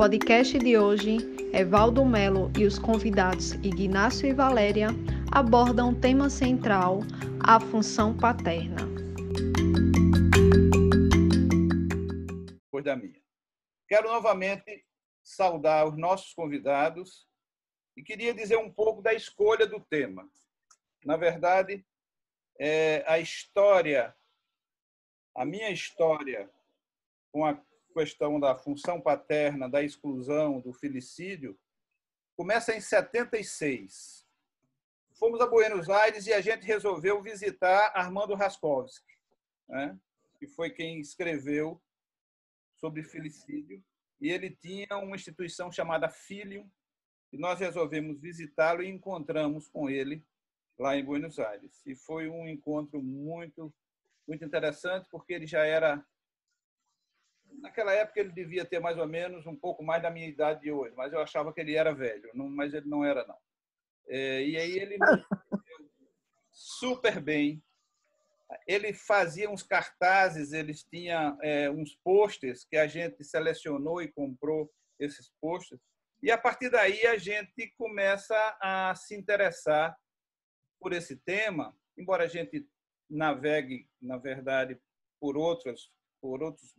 podcast de hoje, Evaldo Melo e os convidados Ignácio e Valéria abordam o tema central, a função paterna. Depois da minha. Quero novamente saudar os nossos convidados e queria dizer um pouco da escolha do tema. Na verdade, é a história, a minha história com a questão da função paterna, da exclusão, do filicídio, começa em 76. Fomos a Buenos Aires e a gente resolveu visitar Armando Raskowski, né? que foi quem escreveu sobre filicídio. E ele tinha uma instituição chamada Filium, e nós resolvemos visitá-lo e encontramos com ele lá em Buenos Aires. E foi um encontro muito, muito interessante, porque ele já era naquela época ele devia ter mais ou menos um pouco mais da minha idade de hoje, mas eu achava que ele era velho, não, mas ele não era não. É, e aí ele super bem. Ele fazia uns cartazes, eles tinham é, uns posters que a gente selecionou e comprou esses posters. E a partir daí a gente começa a se interessar por esse tema, embora a gente navegue, na verdade, por outros por outros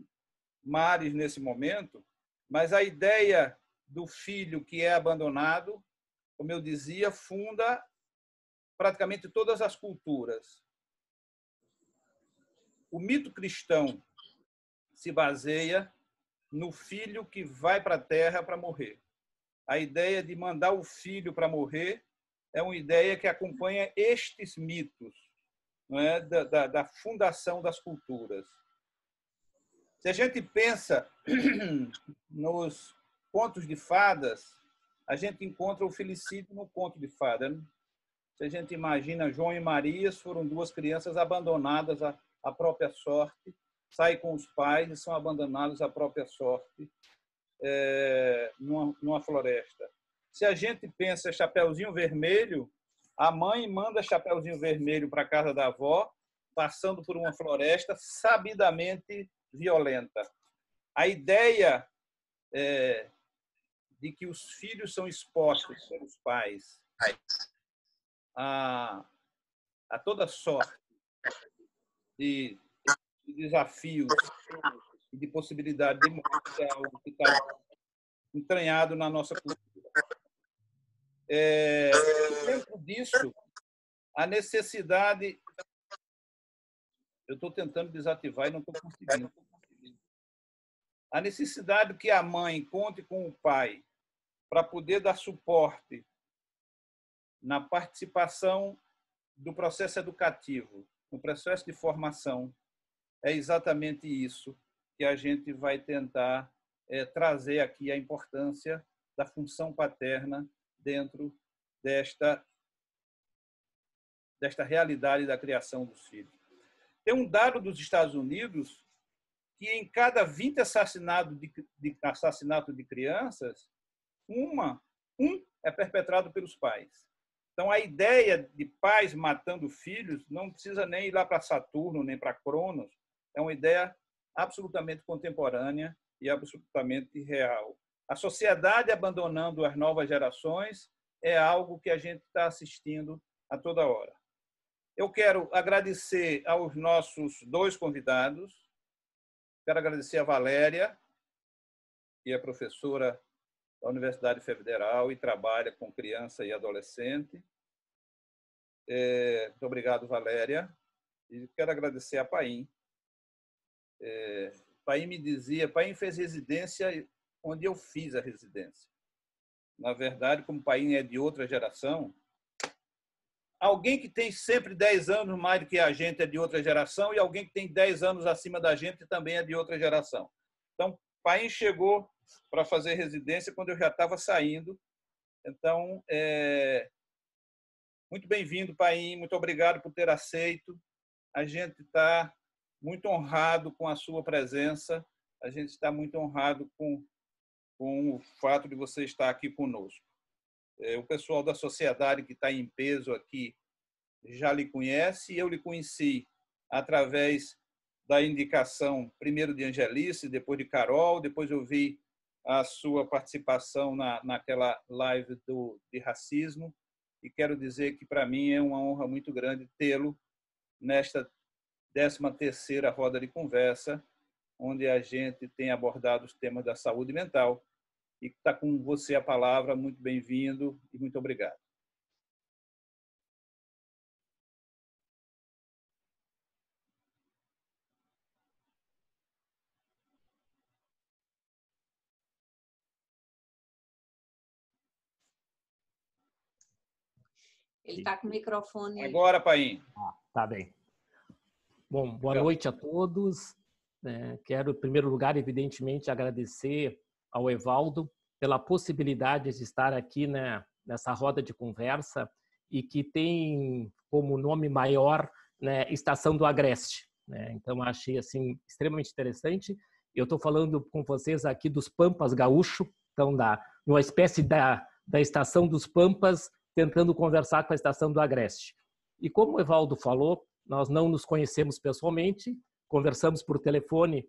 mares nesse momento, mas a ideia do filho que é abandonado, como eu dizia, funda praticamente todas as culturas. O mito cristão se baseia no filho que vai para a terra para morrer. A ideia de mandar o filho para morrer é uma ideia que acompanha estes mitos é? da, da, da fundação das culturas. Se a gente pensa nos contos de fadas, a gente encontra o felicídio no conto de fada. Né? Se a gente imagina João e Maria, foram duas crianças abandonadas à, própria sorte, saem com os pais e são abandonados à própria sorte é, numa, numa floresta. Se a gente pensa Chapeuzinho Vermelho, a mãe manda Chapeuzinho Vermelho para casa da avó, passando por uma floresta, sabidamente violenta. A ideia é, de que os filhos são expostos pelos pais a, a toda sorte de, de desafios e de possibilidade de morte é algo que está entranhado na nossa cultura. É, dentro disso, a necessidade eu estou tentando desativar e não estou conseguindo. A necessidade que a mãe conte com o pai para poder dar suporte na participação do processo educativo, no processo de formação, é exatamente isso que a gente vai tentar é, trazer aqui a importância da função paterna dentro desta desta realidade da criação dos filhos. Tem um dado dos Estados Unidos que em cada 20 assassinatos de, de, assassinato de crianças, uma, um é perpetrado pelos pais. Então, a ideia de pais matando filhos não precisa nem ir lá para Saturno, nem para Cronos. É uma ideia absolutamente contemporânea e absolutamente real. A sociedade abandonando as novas gerações é algo que a gente está assistindo a toda hora. Eu quero agradecer aos nossos dois convidados. Quero agradecer a Valéria, que é professora da Universidade Federal e trabalha com criança e adolescente. É, muito obrigado, Valéria. E quero agradecer a Paim. É, Paim me dizia, Paim fez residência onde eu fiz a residência. Na verdade, como Paim é de outra geração, alguém que tem sempre 10 anos mais do que a gente é de outra geração e alguém que tem 10 anos acima da gente também é de outra geração. Então, Paim chegou para fazer residência quando eu já estava saindo. Então, é... muito bem-vindo, Paim. Muito obrigado por ter aceito. A gente está muito honrado com a sua presença. A gente está muito honrado com, com o fato de você estar aqui conosco. É, o pessoal da sociedade que está em peso aqui já lhe conhece. Eu lhe conheci através da indicação, primeiro de Angelice, depois de Carol, depois eu vi a sua participação na, naquela live do, de racismo e quero dizer que para mim é uma honra muito grande tê-lo nesta 13 terceira roda de conversa, onde a gente tem abordado os temas da saúde mental e está com você a palavra. Muito bem-vindo e muito obrigado. Ele está com o microfone. Agora, Paim. Ah, tá bem. Bom, boa noite a todos. É, quero, em primeiro lugar, evidentemente, agradecer ao Evaldo pela possibilidade de estar aqui né, nessa roda de conversa e que tem como nome maior né, Estação do Agreste. Né? Então, achei assim extremamente interessante. Eu estou falando com vocês aqui dos Pampas Gaúcho, então da uma espécie da, da Estação dos Pampas tentando conversar com a estação do Agreste. E como o Evaldo falou, nós não nos conhecemos pessoalmente, conversamos por telefone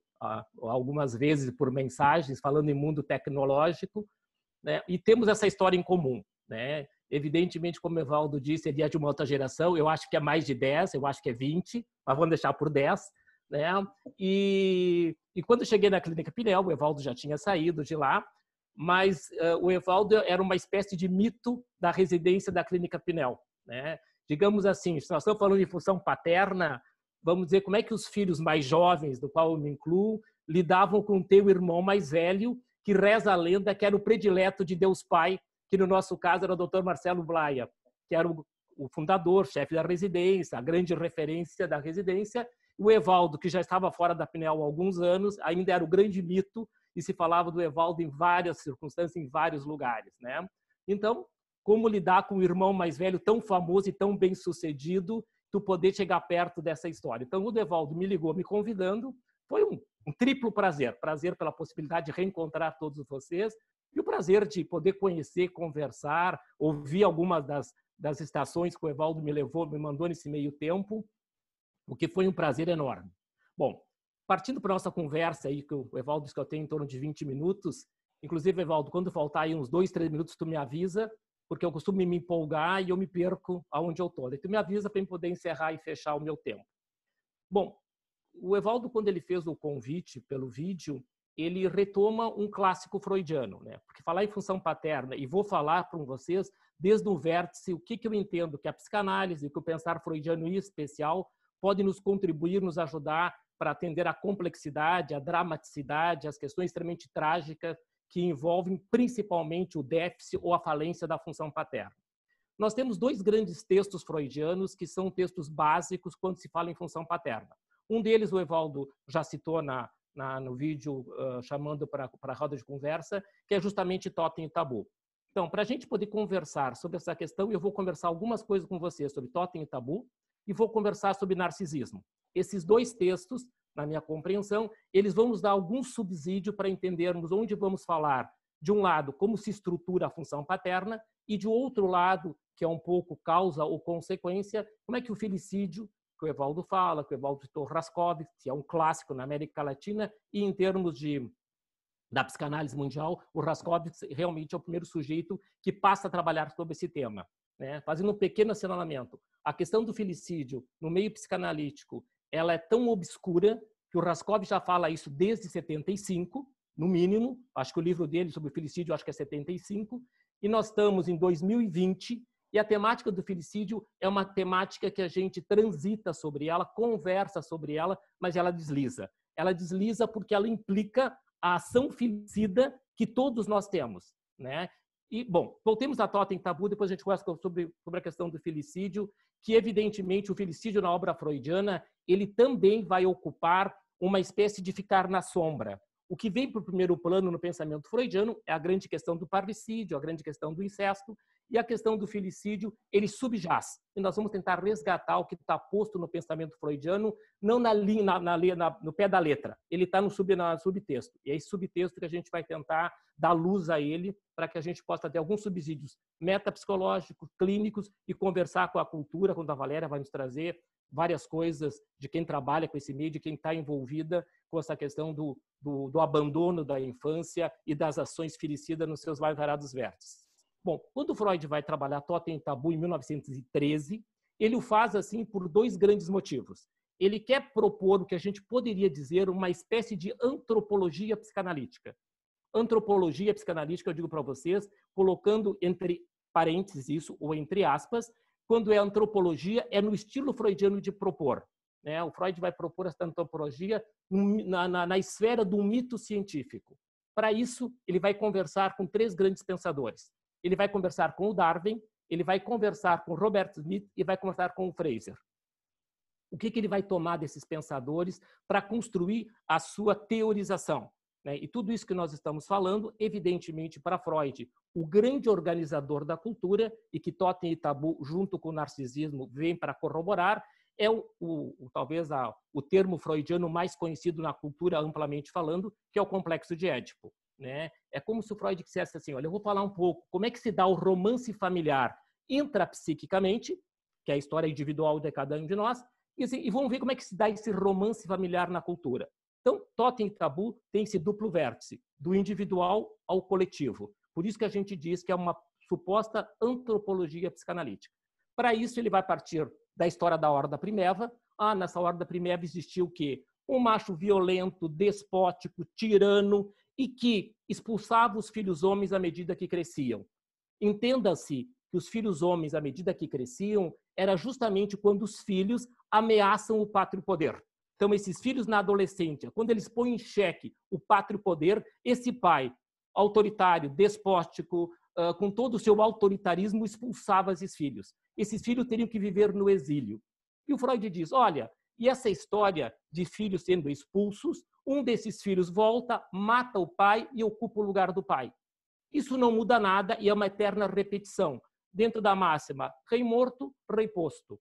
algumas vezes por mensagens, falando em mundo tecnológico, né? e temos essa história em comum. Né? Evidentemente, como o Evaldo disse, ele é de uma outra geração, eu acho que é mais de 10, eu acho que é 20, mas vamos deixar por 10. Né? E, e quando cheguei na Clínica Pinel, o Evaldo já tinha saído de lá, mas uh, o Evaldo era uma espécie de mito da residência da Clínica Pinel. Né? Digamos assim, nós estamos falando de função paterna, vamos dizer como é que os filhos mais jovens, do qual eu me incluo, lidavam com o teu irmão mais velho, que reza a lenda que era o predileto de Deus Pai, que no nosso caso era o Dr. Marcelo Blaia, que era o, o fundador, chefe da residência, a grande referência da residência. O Evaldo, que já estava fora da Pinel há alguns anos, ainda era o grande mito e se falava do Evaldo em várias circunstâncias, em vários lugares, né? Então, como lidar com o irmão mais velho tão famoso e tão bem sucedido, tu poder chegar perto dessa história. Então, o Evaldo me ligou me convidando, foi um, um triplo prazer, prazer pela possibilidade de reencontrar todos vocês e o prazer de poder conhecer, conversar, ouvir algumas das, das estações que o Evaldo me levou, me mandou nesse meio tempo, o que foi um prazer enorme. Bom, partindo para nossa conversa aí, que o Evaldo disse que eu tenho em torno de 20 minutos, inclusive, Evaldo, quando faltar aí uns dois, três minutos, tu me avisa, porque eu costumo me empolgar e eu me perco aonde eu estou. tu me avisa para poder encerrar e fechar o meu tempo. Bom, o Evaldo, quando ele fez o convite pelo vídeo, ele retoma um clássico freudiano, né? Porque falar em função paterna, e vou falar para vocês desde o vértice o que, que eu entendo que a psicanálise, que o pensar freudiano em especial, pode nos contribuir, nos ajudar para atender à complexidade, à dramaticidade, às questões extremamente trágicas que envolvem principalmente o déficit ou a falência da função paterna. Nós temos dois grandes textos freudianos que são textos básicos quando se fala em função paterna. Um deles o Evaldo já citou na, na no vídeo uh, chamando para a roda de conversa, que é justamente Totem e Tabu. Então, para a gente poder conversar sobre essa questão, eu vou conversar algumas coisas com você sobre Totem e Tabu e vou conversar sobre narcisismo. Esses dois textos, na minha compreensão, eles vão nos dar algum subsídio para entendermos onde vamos falar, de um lado, como se estrutura a função paterna, e de outro lado, que é um pouco causa ou consequência, como é que o felicídio, que o Evaldo fala, que o Evaldo citou Raskov, que é um clássico na América Latina, e em termos de da psicanálise mundial, o Raskovitz realmente é o primeiro sujeito que passa a trabalhar sobre esse tema. Né? Fazendo um pequeno assinalamento, a questão do felicídio no meio psicanalítico ela é tão obscura que o Raskov já fala isso desde 75, no mínimo. Acho que o livro dele sobre o felicídio acho que é 75. E nós estamos em 2020 e a temática do felicídio é uma temática que a gente transita sobre ela, conversa sobre ela, mas ela desliza. Ela desliza porque ela implica a ação felicida que todos nós temos, né? E, bom, voltemos à Totem Tabu, depois a gente conversa sobre, sobre a questão do felicídio, que evidentemente o felicídio na obra freudiana ele também vai ocupar uma espécie de ficar na sombra. O que vem para o primeiro plano no pensamento freudiano é a grande questão do parricídio, a grande questão do incesto e a questão do felicídio, ele subjaz. E nós vamos tentar resgatar o que está posto no pensamento freudiano, não na linha, na, na, na, no pé da letra. Ele está no, sub, subtexto. E é esse subtexto que a gente vai tentar dar luz a ele para que a gente possa ter alguns subsídios metapsicológicos, clínicos e conversar com a cultura, quando a Valéria vai nos trazer várias coisas de quem trabalha com esse meio, de quem está envolvida com essa questão do, do, do, abandono da infância e das ações filicidas nos seus mais variados vértices. Bom, quando Freud vai trabalhar Totem e Tabu em 1913, ele o faz assim por dois grandes motivos. Ele quer propor o que a gente poderia dizer uma espécie de antropologia psicanalítica. Antropologia psicanalítica, eu digo para vocês, colocando entre parênteses isso, ou entre aspas, quando é antropologia, é no estilo freudiano de propor. Né? O Freud vai propor essa antropologia na, na, na esfera do mito científico. Para isso, ele vai conversar com três grandes pensadores. Ele vai conversar com o Darwin, ele vai conversar com Robert Smith e vai conversar com o Fraser. O que, que ele vai tomar desses pensadores para construir a sua teorização? Né? E tudo isso que nós estamos falando, evidentemente, para Freud, o grande organizador da cultura, e que Totem e Tabu, junto com o narcisismo, vem para corroborar, é o, o, talvez a, o termo freudiano mais conhecido na cultura, amplamente falando, que é o complexo de Édipo. Né? É como se o Freud dissesse assim: olha, eu vou falar um pouco como é que se dá o romance familiar intrapsiquicamente, que é a história individual de cada um de nós, e, assim, e vamos ver como é que se dá esse romance familiar na cultura. Então, totem e tabu tem esse duplo vértice, do individual ao coletivo. Por isso que a gente diz que é uma suposta antropologia psicanalítica. Para isso, ele vai partir da história da Horda Primeva. Ah, nessa Horda Primeva existia o quê? Um macho violento, despótico, tirano e que expulsava os filhos homens à medida que cresciam. Entenda-se que os filhos homens, à medida que cresciam, era justamente quando os filhos ameaçam o pátrio poder. Então, esses filhos na adolescência, quando eles põem em xeque o pátrio poder, esse pai autoritário, despótico, com todo o seu autoritarismo, expulsava esses filhos. Esses filhos teriam que viver no exílio. E o Freud diz: olha, e essa história de filhos sendo expulsos, um desses filhos volta, mata o pai e ocupa o lugar do pai. Isso não muda nada e é uma eterna repetição. Dentro da máxima, rei morto, rei posto.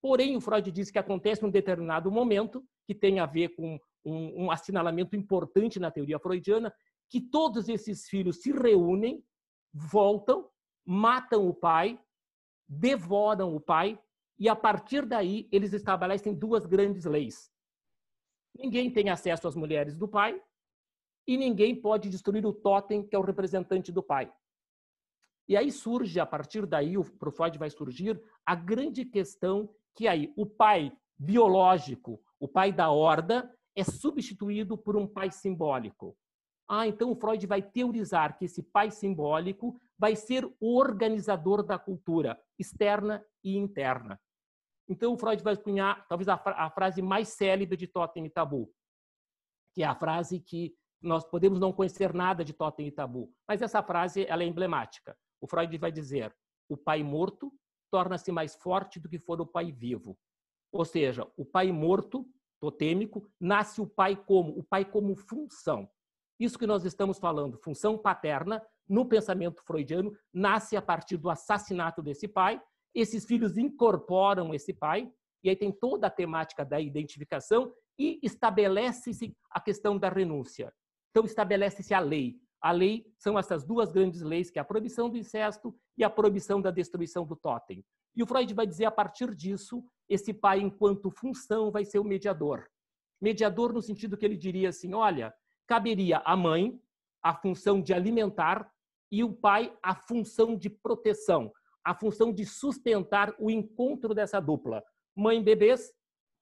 Porém, o Freud diz que acontece num determinado momento, que tem a ver com um, um assinalamento importante na teoria freudiana, que todos esses filhos se reúnem, voltam, matam o pai, devoram o pai, e a partir daí eles estabelecem duas grandes leis. Ninguém tem acesso às mulheres do pai e ninguém pode destruir o totem que é o representante do pai. E aí surge, a partir daí, para o Freud vai surgir a grande questão que aí o pai biológico, o pai da horda, é substituído por um pai simbólico. Ah, então o Freud vai teorizar que esse pai simbólico vai ser o organizador da cultura externa e interna. Então o Freud vai cunhar talvez a, a frase mais célebre de Totem e Tabu, que é a frase que nós podemos não conhecer nada de Totem e Tabu, mas essa frase ela é emblemática. O Freud vai dizer: o pai morto torna-se mais forte do que for o pai vivo. Ou seja, o pai morto, totêmico, nasce o pai como? O pai como função. Isso que nós estamos falando, função paterna, no pensamento freudiano, nasce a partir do assassinato desse pai. Esses filhos incorporam esse pai, e aí tem toda a temática da identificação e estabelece-se a questão da renúncia. Então, estabelece-se a lei. A lei são essas duas grandes leis, que é a proibição do incesto e a proibição da destruição do totem. E o Freud vai dizer, a partir disso, esse pai, enquanto função, vai ser o mediador. Mediador no sentido que ele diria assim, olha, caberia à mãe a função de alimentar e o pai a função de proteção, a função de sustentar o encontro dessa dupla. Mãe bebês,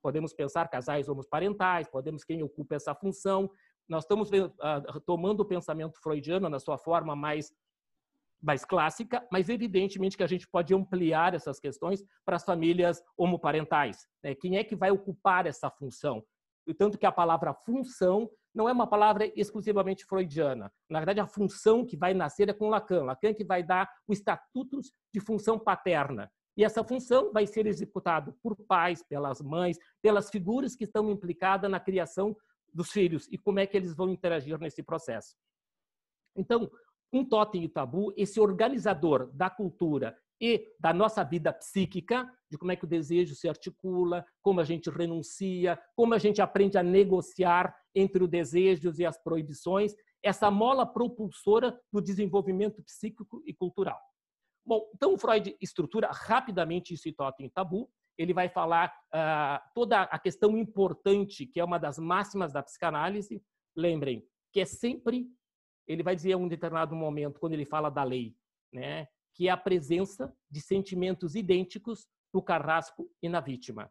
podemos pensar casais homoparentais, podemos quem ocupa essa função, nós estamos uh, tomando o pensamento freudiano na sua forma mais mais clássica, mas evidentemente que a gente pode ampliar essas questões para as famílias homoparentais. Né? Quem é que vai ocupar essa função? Tanto que a palavra função não é uma palavra exclusivamente freudiana. Na verdade, a função que vai nascer é com Lacan. Lacan que vai dar o estatutos de função paterna. E essa função vai ser executada por pais, pelas mães, pelas figuras que estão implicadas na criação dos filhos e como é que eles vão interagir nesse processo. Então, um totem e tabu, esse organizador da cultura e da nossa vida psíquica, de como é que o desejo se articula, como a gente renuncia, como a gente aprende a negociar entre os desejos e as proibições, essa mola propulsora do desenvolvimento psíquico e cultural. Bom, então Freud estrutura rapidamente isso em Totem e Tabu, ele vai falar uh, toda a questão importante, que é uma das máximas da psicanálise. Lembrem que é sempre, ele vai dizer em um determinado momento, quando ele fala da lei, né, que é a presença de sentimentos idênticos no carrasco e na vítima.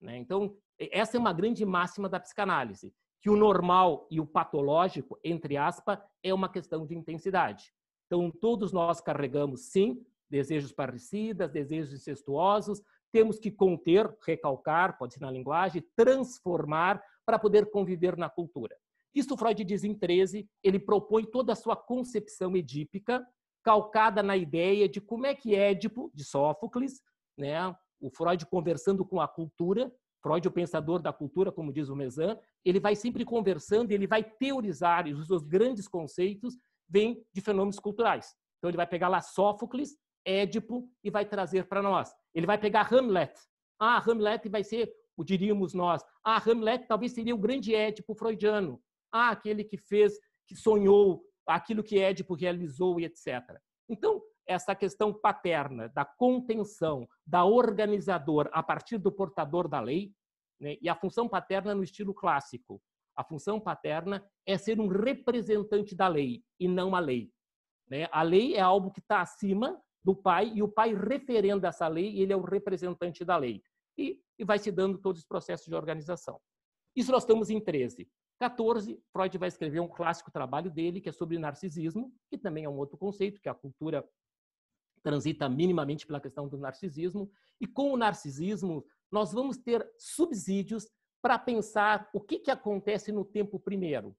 Né? Então, essa é uma grande máxima da psicanálise, que o normal e o patológico, entre aspas, é uma questão de intensidade. Então, todos nós carregamos, sim, desejos parricidas, desejos incestuosos, temos que conter, recalcar, pode ser na linguagem, transformar para poder conviver na cultura. Isso Freud diz em 13, ele propõe toda a sua concepção edípica, calcada na ideia de como é que Édipo, de Sófocles, né, o Freud conversando com a cultura, Freud, o pensador da cultura, como diz o Mezan, ele vai sempre conversando, ele vai teorizar, e os seus grandes conceitos vêm de fenômenos culturais. Então, ele vai pegar lá Sófocles, Édipo e vai trazer para nós. Ele vai pegar Hamlet. Ah, Hamlet vai ser, o diríamos nós, ah, Hamlet talvez seria o grande Édipo freudiano. Ah, aquele que fez, que sonhou aquilo que Édipo realizou e etc. Então, essa questão paterna da contenção, da organizador a partir do portador da lei, né, e a função paterna no estilo clássico. A função paterna é ser um representante da lei e não a lei. Né? A lei é algo que está acima do pai e o pai referenda essa lei e ele é o representante da lei. E, e vai se dando todos os processos de organização. Isso nós estamos em 13. 14, Freud vai escrever um clássico trabalho dele, que é sobre narcisismo, que também é um outro conceito, que a cultura transita minimamente pela questão do narcisismo. E com o narcisismo, nós vamos ter subsídios para pensar o que, que acontece no tempo primeiro.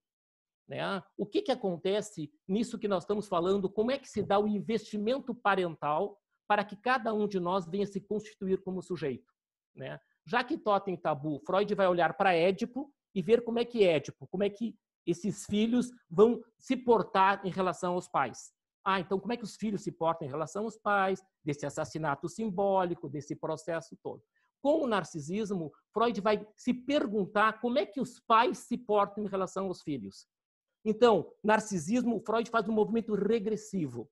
Né? O que, que acontece nisso que nós estamos falando? Como é que se dá o investimento parental para que cada um de nós venha se constituir como sujeito? Né? Já que Totem Tabu, Freud vai olhar para Édipo e ver como é que Édipo, como é que esses filhos vão se portar em relação aos pais. Ah, então como é que os filhos se portam em relação aos pais, desse assassinato simbólico, desse processo todo. Com o narcisismo, Freud vai se perguntar como é que os pais se portam em relação aos filhos. Então, narcisismo, Freud faz um movimento regressivo.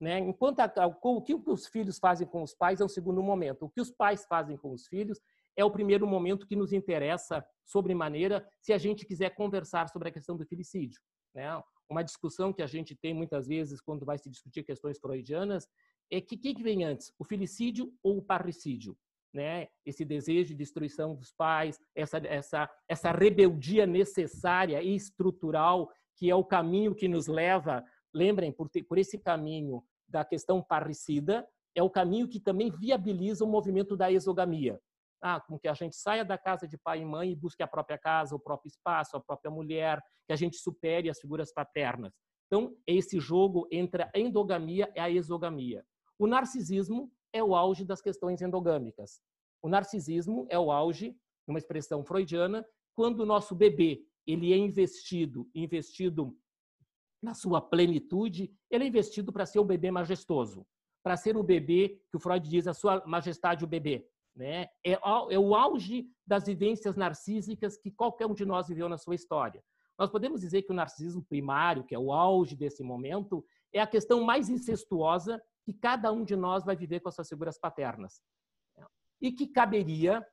Né? Enquanto a, o que os filhos fazem com os pais é o segundo momento. O que os pais fazem com os filhos é o primeiro momento que nos interessa sobremaneira se a gente quiser conversar sobre a questão do filicídio. Né? Uma discussão que a gente tem muitas vezes quando vai se discutir questões freudianas é que quem que vem antes, o filicídio ou o parricídio? Né? Esse desejo de destruição dos pais, essa, essa, essa rebeldia necessária e estrutural que é o caminho que nos leva, lembrem, por, por esse caminho da questão parricida, é o caminho que também viabiliza o movimento da exogamia. Ah, com que a gente saia da casa de pai e mãe e busque a própria casa, o próprio espaço, a própria mulher, que a gente supere as figuras paternas. Então, é esse jogo entre a endogamia e a exogamia. O narcisismo é o auge das questões endogâmicas. O narcisismo é o auge, numa expressão freudiana, quando o nosso bebê ele é investido, investido na sua plenitude, ele é investido para ser um bebê majestoso, para ser o bebê que o Freud diz a sua majestade o bebê, né? É, é o auge das vivências narcísicas que qualquer um de nós viveu na sua história. Nós podemos dizer que o narcisismo primário, que é o auge desse momento, é a questão mais incestuosa que cada um de nós vai viver com as suas figuras paternas. E que caberia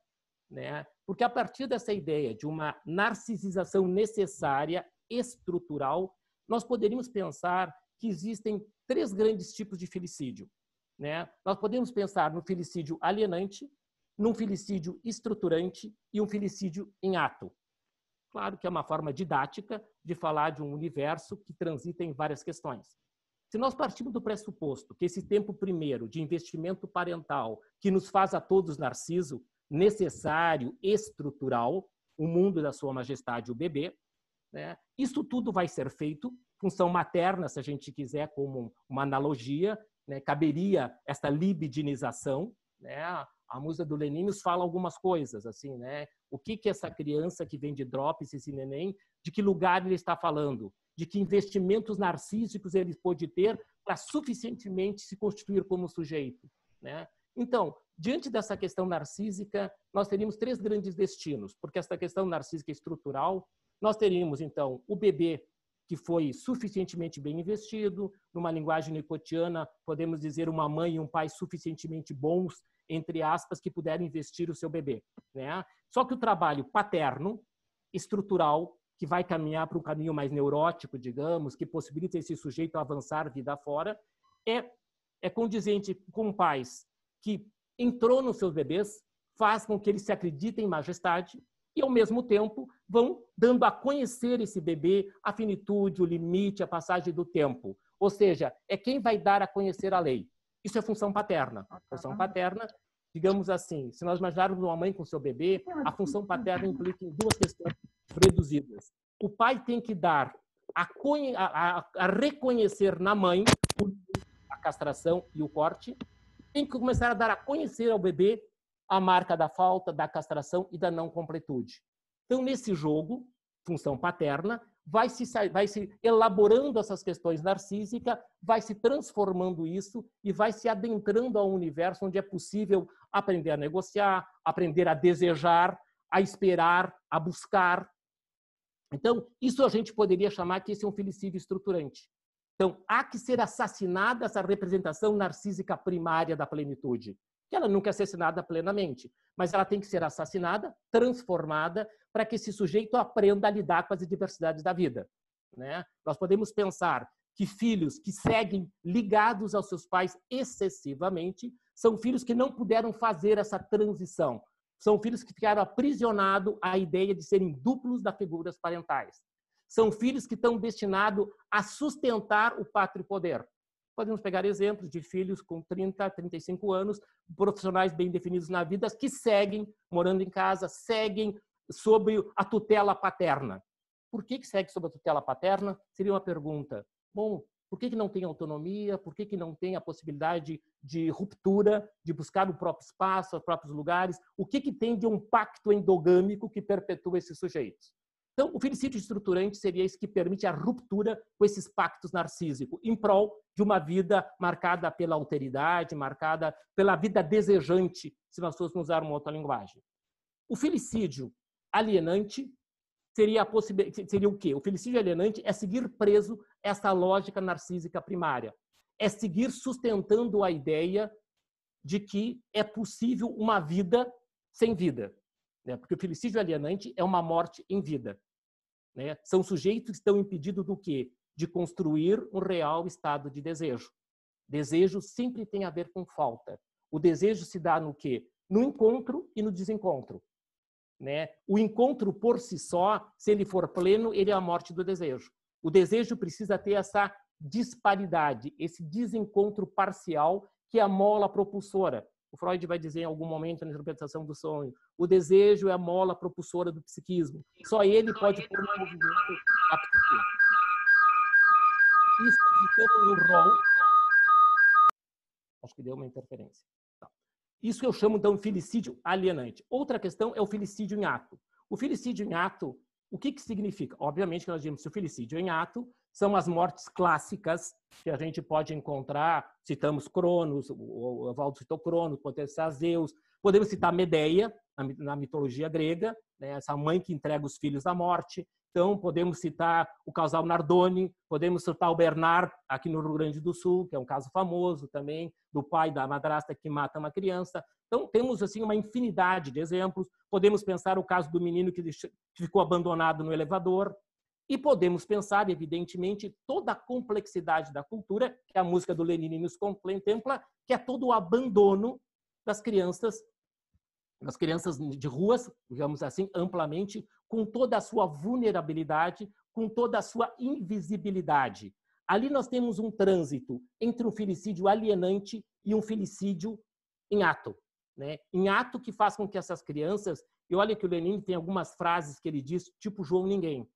né? Porque a partir dessa ideia de uma narcisização necessária, estrutural, nós poderíamos pensar que existem três grandes tipos de filicídio. Né? Nós podemos pensar no filicídio alienante, num filicídio estruturante e um filicídio em ato. Claro que é uma forma didática de falar de um universo que transita em várias questões. Se nós partimos do pressuposto que esse tempo primeiro de investimento parental, que nos faz a todos narciso, necessário, estrutural, o mundo da sua majestade, o bebê. Né? Isso tudo vai ser feito, função materna, se a gente quiser, como uma analogia, né? caberia essa libidinização. Né? A musa do Lenin nos fala algumas coisas, assim, né? O que que essa criança que vem de drops, esse neném, de que lugar ele está falando? De que investimentos narcísicos ele pode ter para suficientemente se constituir como sujeito, né? Então, diante dessa questão narcísica, nós teríamos três grandes destinos, porque essa questão narcísica estrutural, nós teríamos, então, o bebê que foi suficientemente bem investido, numa linguagem nicotiana, podemos dizer uma mãe e um pai suficientemente bons, entre aspas, que puderam investir o seu bebê. Né? Só que o trabalho paterno, estrutural, que vai caminhar para um caminho mais neurótico, digamos, que possibilita esse sujeito avançar vida fora, é, é condizente com pais que entrou nos seus bebês, faz com que eles se acreditem em majestade e, ao mesmo tempo, vão dando a conhecer esse bebê a finitude, o limite, a passagem do tempo. Ou seja, é quem vai dar a conhecer a lei. Isso é função paterna. Função paterna, digamos assim, se nós imaginarmos uma mãe com seu bebê, a função paterna implica em duas questões reduzidas. O pai tem que dar a, a, a reconhecer na mãe a castração e o corte, tem que começar a dar a conhecer ao bebê a marca da falta, da castração e da não completude. Então, nesse jogo, função paterna, vai se, vai se elaborando essas questões narcísicas, vai se transformando isso e vai se adentrando ao universo onde é possível aprender a negociar, aprender a desejar, a esperar, a buscar. Então, isso a gente poderia chamar que esse é um felicídio estruturante. Então, há que ser assassinada essa representação narcísica primária da plenitude que ela nunca é assassinada plenamente, mas ela tem que ser assassinada, transformada, para que esse sujeito aprenda a lidar com as diversidades da vida. Né? Nós podemos pensar que filhos que seguem ligados aos seus pais excessivamente são filhos que não puderam fazer essa transição. São filhos que ficaram aprisionados à ideia de serem duplos das figuras parentais. São filhos que estão destinados a sustentar o pátrio poder. Podemos pegar exemplos de filhos com 30, 35 anos, profissionais bem definidos na vida, que seguem morando em casa, seguem sob a tutela paterna. Por que, que segue sob a tutela paterna? Seria uma pergunta. Bom, por que, que não tem autonomia? Por que, que não tem a possibilidade de ruptura, de buscar o próprio espaço, os próprios lugares? O que, que tem de um pacto endogâmico que perpetua esses sujeitos? Então, o felicídio estruturante seria isso que permite a ruptura com esses pactos narcísicos, em prol de uma vida marcada pela alteridade, marcada pela vida desejante, se nós fôssemos usar uma outra linguagem. O felicídio alienante seria, a seria o quê? O felicídio alienante é seguir preso essa lógica narcísica primária. É seguir sustentando a ideia de que é possível uma vida sem vida. Né? Porque o felicídio alienante é uma morte em vida. Né? São sujeitos que estão impedidos do quê? De construir um real estado de desejo. Desejo sempre tem a ver com falta. O desejo se dá no quê? No encontro e no desencontro. Né? O encontro por si só, se ele for pleno, ele é a morte do desejo. O desejo precisa ter essa disparidade, esse desencontro parcial que é a mola propulsora. O Freud vai dizer em algum momento na interpretação do sonho, o desejo é a mola propulsora do psiquismo. Só ele pode pôr em movimento a psique. Isso ficamos no rol. Acho que deu uma interferência. Tá. Isso eu chamo então de felicídio alienante. Outra questão é o felicídio em ato. O felicídio em ato, o que, que significa? Obviamente que nós dizemos que o felicídio em ato são as mortes clássicas que a gente pode encontrar. Citamos Cronos, o Evaldo citou Cronos, podemos Zeus, podemos citar Medeia, na mitologia grega, né? essa mãe que entrega os filhos à morte. Então, podemos citar o casal Nardoni, podemos citar o Bernard, aqui no Rio Grande do Sul, que é um caso famoso também, do pai da madrasta que mata uma criança. Então, temos assim uma infinidade de exemplos. Podemos pensar o caso do menino que ficou abandonado no elevador, e podemos pensar, evidentemente, toda a complexidade da cultura, que a música do Lenin nos contempla, que é todo o abandono das crianças, das crianças de ruas, digamos assim, amplamente, com toda a sua vulnerabilidade, com toda a sua invisibilidade. Ali nós temos um trânsito entre um felicídio alienante e um felicídio em ato. Né? Em ato que faz com que essas crianças, e olha que o Lenin tem algumas frases que ele diz, tipo João Ninguém,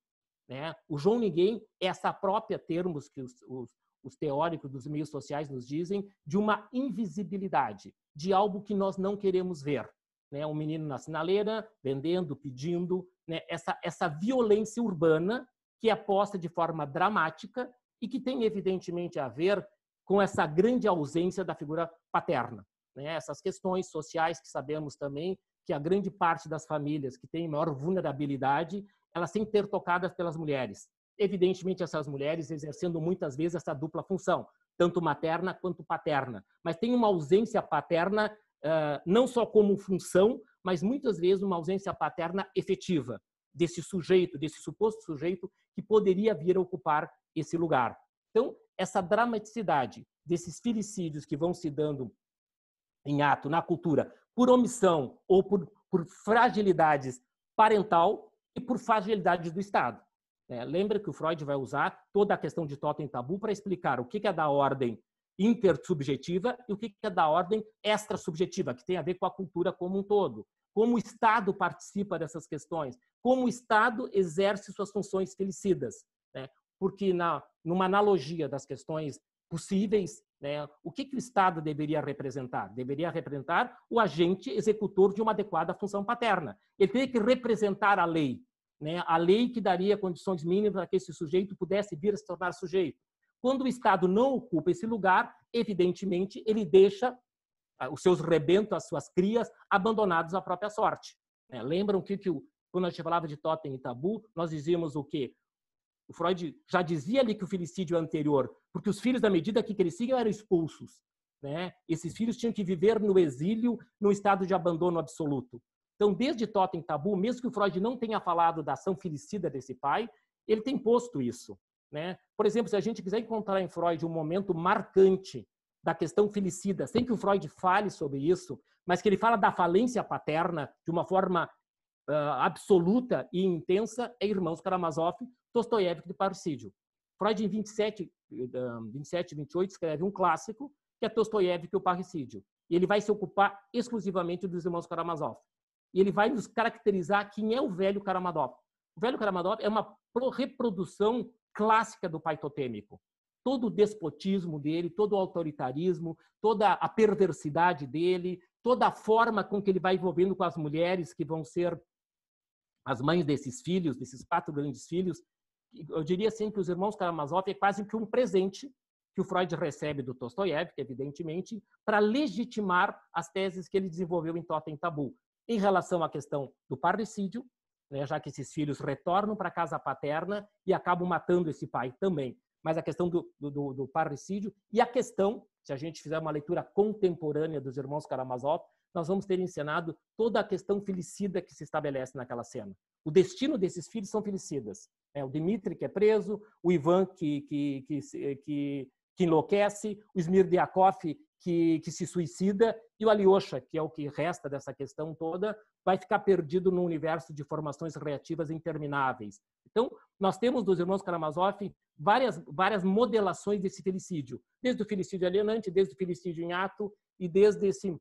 né? O João Ninguém é essa própria termos que os, os, os teóricos dos meios sociais nos dizem de uma invisibilidade, de algo que nós não queremos ver. Né? Um menino na sinaleira, vendendo, pedindo, né? essa, essa violência urbana que é posta de forma dramática e que tem evidentemente a ver com essa grande ausência da figura paterna. Né? Essas questões sociais que sabemos também que a grande parte das famílias que tem maior vulnerabilidade elas têm que ter tocadas pelas mulheres. evidentemente essas mulheres exercendo muitas vezes essa dupla função, tanto materna quanto paterna, mas tem uma ausência paterna não só como função, mas muitas vezes uma ausência paterna efetiva desse sujeito, desse suposto sujeito que poderia vir a ocupar esse lugar. Então, essa dramaticidade desses filicídios que vão se dando em ato na cultura por omissão ou por, por fragilidades parental e por fragilidades do Estado. É, lembra que o Freud vai usar toda a questão de totem tabu para explicar o que é da ordem intersubjetiva e o que é da ordem extrasubjetiva, que tem a ver com a cultura como um todo. Como o Estado participa dessas questões, como o Estado exerce suas funções felicidas. Né? Porque, na, numa analogia das questões possíveis, né, o que, que o Estado deveria representar? Deveria representar o agente executor de uma adequada função paterna. Ele teria que representar a lei, né, a lei que daria condições mínimas para que esse sujeito pudesse vir a se tornar sujeito. Quando o Estado não ocupa esse lugar, evidentemente, ele deixa ah, os seus rebentos, as suas crias, abandonados à própria sorte. Né? Lembram que, que quando a gente falava de totem e tabu, nós dizíamos o quê? O Freud já dizia ali que o filicídio é anterior, porque os filhos, à medida que cresciam, eram expulsos. Né? Esses filhos tinham que viver no exílio, no estado de abandono absoluto. Então, desde Totem Tabu, mesmo que o Freud não tenha falado da ação filicida desse pai, ele tem posto isso. Né? Por exemplo, se a gente quiser encontrar em Freud um momento marcante da questão filicida, sem que o Freud fale sobre isso, mas que ele fala da falência paterna de uma forma uh, absoluta e intensa, é Irmãos Karamazov, Dostoiévski de parricídio. Freud, em 27, 27 28, escreve um clássico, que é Dostoiévski, o parricídio. E ele vai se ocupar exclusivamente dos Irmãos Karamazov. E ele vai nos caracterizar quem é o velho Karamazov. O velho Karamazov é uma reprodução clássica do pai totêmico. Todo o despotismo dele, todo o autoritarismo, toda a perversidade dele, toda a forma com que ele vai envolvendo com as mulheres que vão ser as mães desses filhos, desses quatro grandes filhos. Eu diria assim que os irmãos Karamazov é quase que um presente que o Freud recebe do Dostoiévski, evidentemente, para legitimar as teses que ele desenvolveu em Totem Tabu, em relação à questão do parricídio, né, já que esses filhos retornam para a casa paterna e acabam matando esse pai também. Mas a questão do, do, do parricídio e a questão, se a gente fizer uma leitura contemporânea dos irmãos Karamazov, nós vamos ter ensinado toda a questão felicida que se estabelece naquela cena. O destino desses filhos são felicidas. É, o Dmitri, que é preso, o Ivan, que, que, que, que, que enlouquece, o Smirdiakov, que, que se suicida, e o Alyosha, que é o que resta dessa questão toda, vai ficar perdido no universo de formações reativas intermináveis. Então, nós temos dos irmãos Karamazov várias, várias modelações desse felicídio, desde o felicídio alienante, desde o felicídio em ato e desde esse,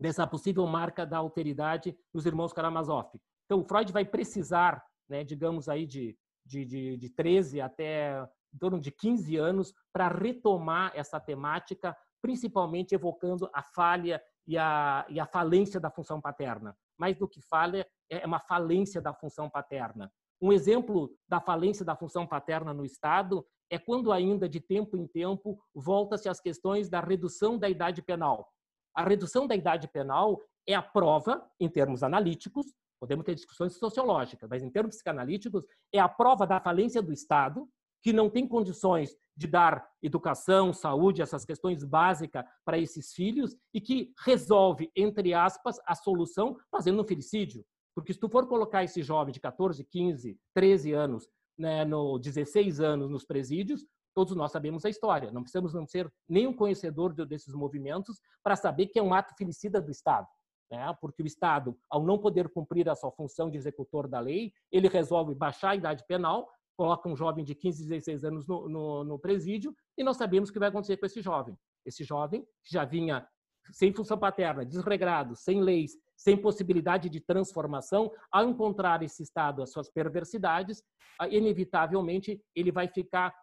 dessa possível marca da alteridade dos irmãos Karamazov. Então, Freud vai precisar, né, digamos aí, de, de, de, de 13 até em torno de 15 anos para retomar essa temática, principalmente evocando a falha e a, e a falência da função paterna. Mais do que falha, é uma falência da função paterna. Um exemplo da falência da função paterna no Estado é quando, ainda de tempo em tempo, volta-se às questões da redução da idade penal. A redução da idade penal é a prova, em termos analíticos, podemos ter discussões sociológicas, mas em termos psicanalíticos, é a prova da falência do Estado que não tem condições de dar educação, saúde, essas questões básicas para esses filhos e que resolve, entre aspas, a solução fazendo um felicídio. Porque se tu for colocar esse jovem de 14, 15, 13 anos, né, no 16 anos nos presídios, todos nós sabemos a história. Não precisamos não ser nenhum conhecedor desses movimentos para saber que é um ato felicida do Estado. Né? Porque o Estado, ao não poder cumprir a sua função de executor da lei, ele resolve baixar a idade penal coloca um jovem de 15, 16 anos no, no, no presídio e nós sabemos o que vai acontecer com esse jovem. Esse jovem que já vinha sem função paterna, desregrado, sem leis, sem possibilidade de transformação, ao encontrar esse estado, as suas perversidades, inevitavelmente ele vai ficar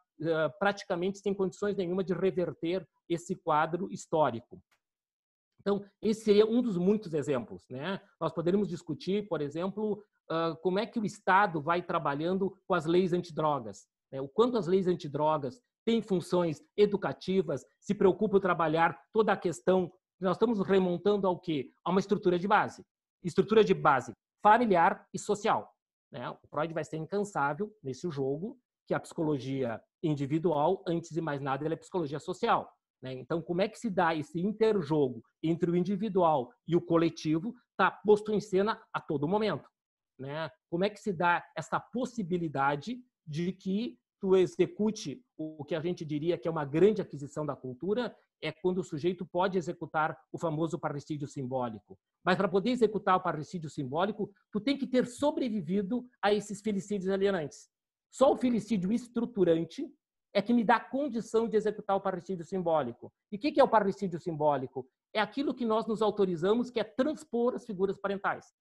praticamente sem condições nenhuma de reverter esse quadro histórico. Então, esse seria um dos muitos exemplos. Né? Nós poderíamos discutir, por exemplo, uh, como é que o Estado vai trabalhando com as leis antidrogas. Né? O quanto as leis antidrogas têm funções educativas, se preocupam em trabalhar toda a questão. Nós estamos remontando ao quê? A uma estrutura de base. Estrutura de base familiar e social. Né? O Freud vai ser incansável nesse jogo que a psicologia individual, antes de mais nada, ela é psicologia social. Né? Então, como é que se dá esse interjogo entre o individual e o coletivo está posto em cena a todo momento. Né? Como é que se dá essa possibilidade de que tu execute o que a gente diria que é uma grande aquisição da cultura, é quando o sujeito pode executar o famoso parricídio simbólico. Mas para poder executar o parricídio simbólico, tu tem que ter sobrevivido a esses felicídios alienantes. Só o felicídio estruturante é que me dá condição de executar o parricídio simbólico. E o que é o parricídio simbólico? É aquilo que nós nos autorizamos, que é transpor as figuras parentais.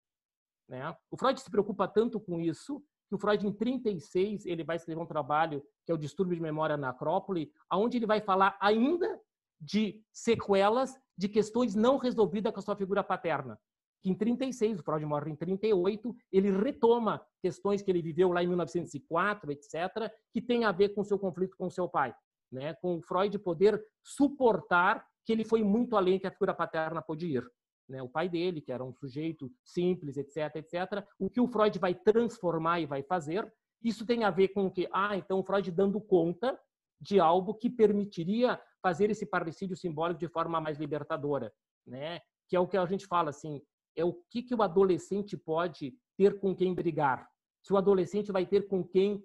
Né? O Freud se preocupa tanto com isso que o Freud, em 36, ele vai escrever um trabalho que é o Distúrbio de Memória na Acrópole, onde ele vai falar ainda de sequelas de questões não resolvidas com a sua figura paterna. Que em 36, o Freud morre em 38, ele retoma questões que ele viveu lá em 1904, etc., que tem a ver com seu conflito com seu pai. Né? Com o Freud poder suportar que ele foi muito além que a figura paterna pôde ir. Né? O pai dele, que era um sujeito simples, etc., etc., o que o Freud vai transformar e vai fazer, isso tem a ver com o que, ah, então o Freud dando conta de algo que permitiria fazer esse parricídio simbólico de forma mais libertadora, né? Que é o que a gente fala assim, é o que que o adolescente pode ter com quem brigar. Se o adolescente vai ter com quem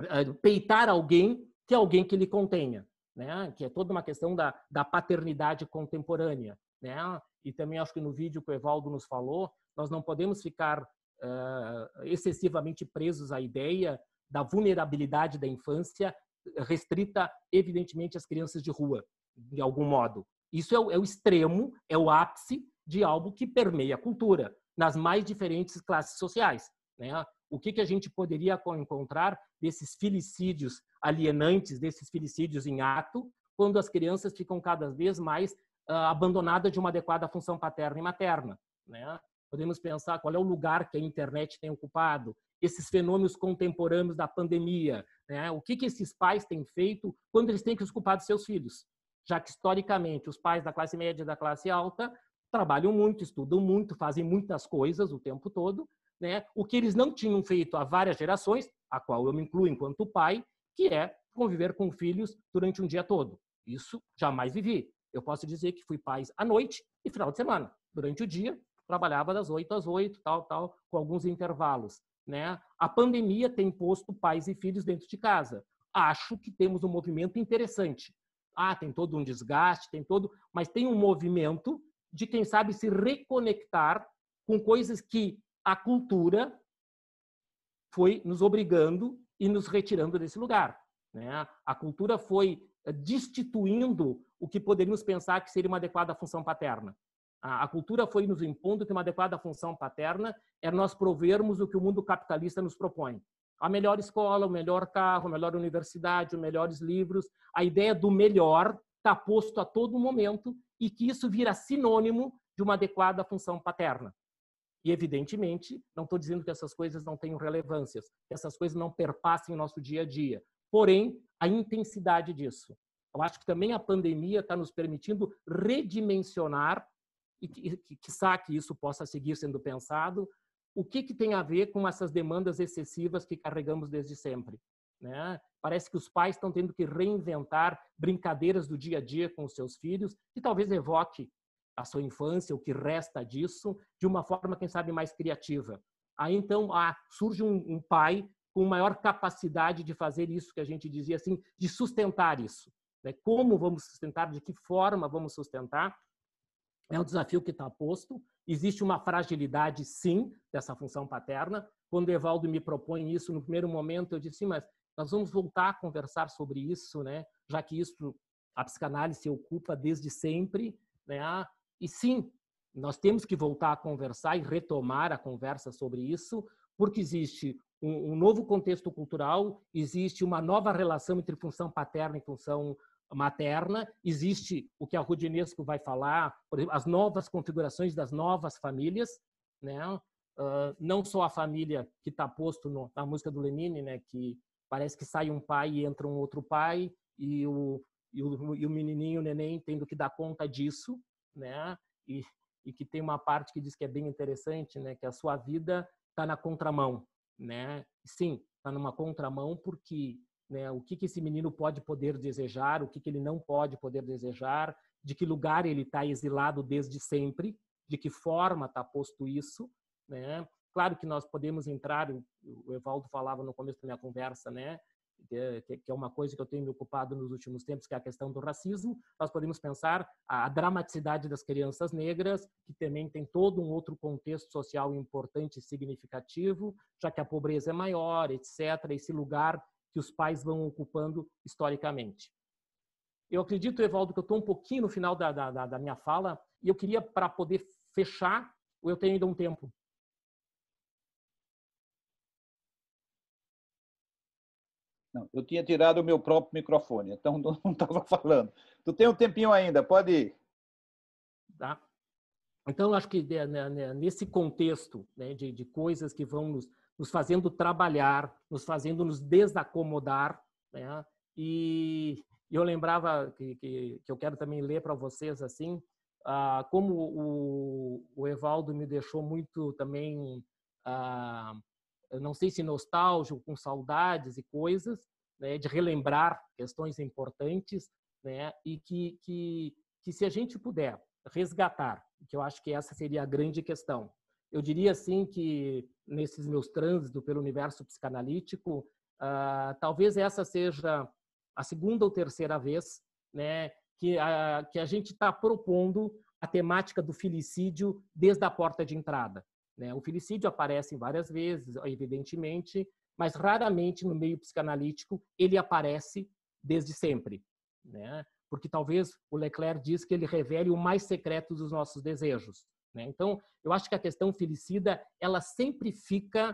uh, peitar alguém, que é alguém que lhe contenha, né? Que é toda uma questão da, da paternidade contemporânea, né? E também acho que no vídeo que o Evaldo nos falou, nós não podemos ficar uh, excessivamente presos à ideia da vulnerabilidade da infância restrita, evidentemente, às crianças de rua, de algum modo. Isso é o, é o extremo, é o ápice de algo que permeia a cultura, nas mais diferentes classes sociais. Né? O que, que a gente poderia encontrar desses filicídios alienantes, desses filicídios em ato, quando as crianças ficam cada vez mais uh, abandonadas de uma adequada função paterna e materna. Né? Podemos pensar qual é o lugar que a internet tem ocupado, esses fenômenos contemporâneos da pandemia, né? o que, que esses pais têm feito quando eles têm que se ocupar dos seus filhos. Já que, historicamente, os pais da classe média e da classe alta trabalham muito, estudam muito, fazem muitas coisas o tempo todo, né? o que eles não tinham feito há várias gerações, a qual eu me incluo enquanto pai, que é conviver com filhos durante um dia todo. Isso jamais vivi. Eu posso dizer que fui pai à noite e final de semana. Durante o dia, trabalhava das 8 às 8, tal, tal, com alguns intervalos. Né? A pandemia tem posto pais e filhos dentro de casa. Acho que temos um movimento interessante. Ah, tem todo um desgaste, tem todo, mas tem um movimento de quem sabe se reconectar com coisas que a cultura foi nos obrigando e nos retirando desse lugar. Né? A cultura foi eh, destituindo o que poderíamos pensar que seria uma adequada função paterna. A, cultura foi nos impondo que uma adequada função paterna é nós provermos o que o mundo capitalista nos propõe. A melhor escola, o melhor carro, a melhor universidade, os melhores livros. A ideia do melhor está posto a todo momento e que isso vira sinônimo de uma adequada função paterna. E, evidentemente, não estou dizendo que essas coisas não tenham relevâncias, que essas coisas não perpassem o nosso dia a dia. Porém, a intensidade disso. Eu acho que também a pandemia está nos permitindo redimensionar e que, que, que isso possa seguir sendo pensado, o que, que tem a ver com essas demandas excessivas que carregamos desde sempre? Né? Parece que os pais estão tendo que reinventar brincadeiras do dia a dia com os seus filhos, que talvez evoque a sua infância, o que resta disso, de uma forma, quem sabe, mais criativa. Aí então ah, surge um, um pai com maior capacidade de fazer isso que a gente dizia assim, de sustentar isso. Né? Como vamos sustentar, de que forma vamos sustentar, é um desafio que está posto. Existe uma fragilidade, sim, dessa função paterna. Quando Evaldo me propõe isso, no primeiro momento, eu disse, mas nós vamos voltar a conversar sobre isso, né? já que isso a psicanálise se ocupa desde sempre. Né? E sim, nós temos que voltar a conversar e retomar a conversa sobre isso, porque existe um, um novo contexto cultural, existe uma nova relação entre função paterna e função materna, existe o que a Rudinesco vai falar, por exemplo, as novas configurações das novas famílias, né? Uh, não só a família que está posto no, na música do Lenine, né? Que parece que sai um pai e entra um outro pai e o, e o, e o menininho, o neném, tendo que dar conta disso, né? E, e que tem uma parte que diz que é bem interessante, né? Que a sua vida está na contramão, né? Sim, está numa contramão porque né, o que, que esse menino pode poder desejar, o que, que ele não pode poder desejar, de que lugar ele está exilado desde sempre, de que forma está posto isso, né? Claro que nós podemos entrar, o Evaldo falava no começo da minha conversa, né? Que, é uma coisa que eu tenho me ocupado nos últimos tempos, que é a questão do racismo. Nós podemos pensar a, a dramaticidade das crianças negras, que também tem todo um outro contexto social importante e significativo, já que a pobreza é maior, etc. Esse lugar que os pais vão ocupando historicamente. Eu acredito, Evaldo, que eu estou um pouquinho no final da, da, da minha fala e eu queria, para poder fechar, eu tenho ainda um tempo. Não, eu tinha tirado o meu próprio microfone, então não estava falando. Tu tem um tempinho ainda, pode ir. Tá. Então, acho que né, né, né, nesse contexto né, de, de, coisas que vão nos, nos, fazendo trabalhar, nos fazendo nos desacomodar, né, e eu lembrava que, que, que eu quero também ler para vocês assim, ah, como o, o, Evaldo me deixou muito também ah, não sei se nostálgico, com saudades e coisas, né, de relembrar questões importantes, né, e que, que, que se a gente puder resgatar, que eu acho que essa seria a grande questão. Eu diria assim que nesses meus trânsitos pelo universo psicanalítico, uh, talvez essa seja a segunda ou terceira vez, né, que a, que a gente está propondo a temática do filicídio desde a porta de entrada. Né? O filicídio aparece várias vezes, evidentemente, mas raramente no meio psicanalítico ele aparece desde sempre. Né? Porque talvez o Leclerc diz que ele revele o mais secreto dos nossos desejos. Né? Então, eu acho que a questão filicida ela sempre fica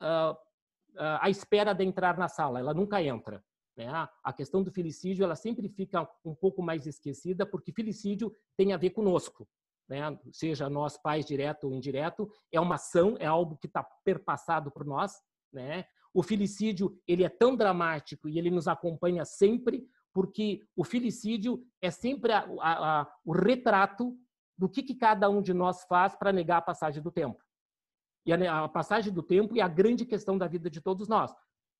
uh, uh, à espera de entrar na sala, ela nunca entra. Né? A questão do filicídio ela sempre fica um pouco mais esquecida, porque filicídio tem a ver conosco né? seja nós pais direto ou indireto, é uma ação, é algo que está perpassado por nós. Né? O filicídio ele é tão dramático e ele nos acompanha sempre, porque o filicídio é sempre a, a, a, o retrato do que, que cada um de nós faz para negar a passagem do tempo. E a, passagem do tempo é a grande questão da vida de todos nós.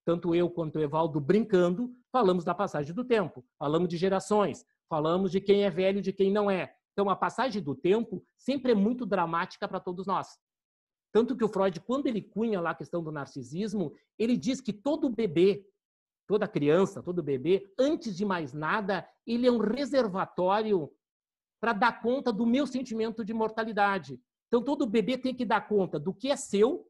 Tanto eu quanto o Evaldo, brincando, falamos da passagem do tempo, falamos de gerações, falamos de quem é velho de quem não é. Então, a passagem do tempo sempre é muito dramática para todos nós. Tanto que o Freud, quando ele cunha lá a questão do narcisismo, ele diz que todo bebê, toda criança, todo bebê, antes de mais nada, ele é um reservatório para dar conta do meu sentimento de mortalidade. Então, todo bebê tem que dar conta do que é seu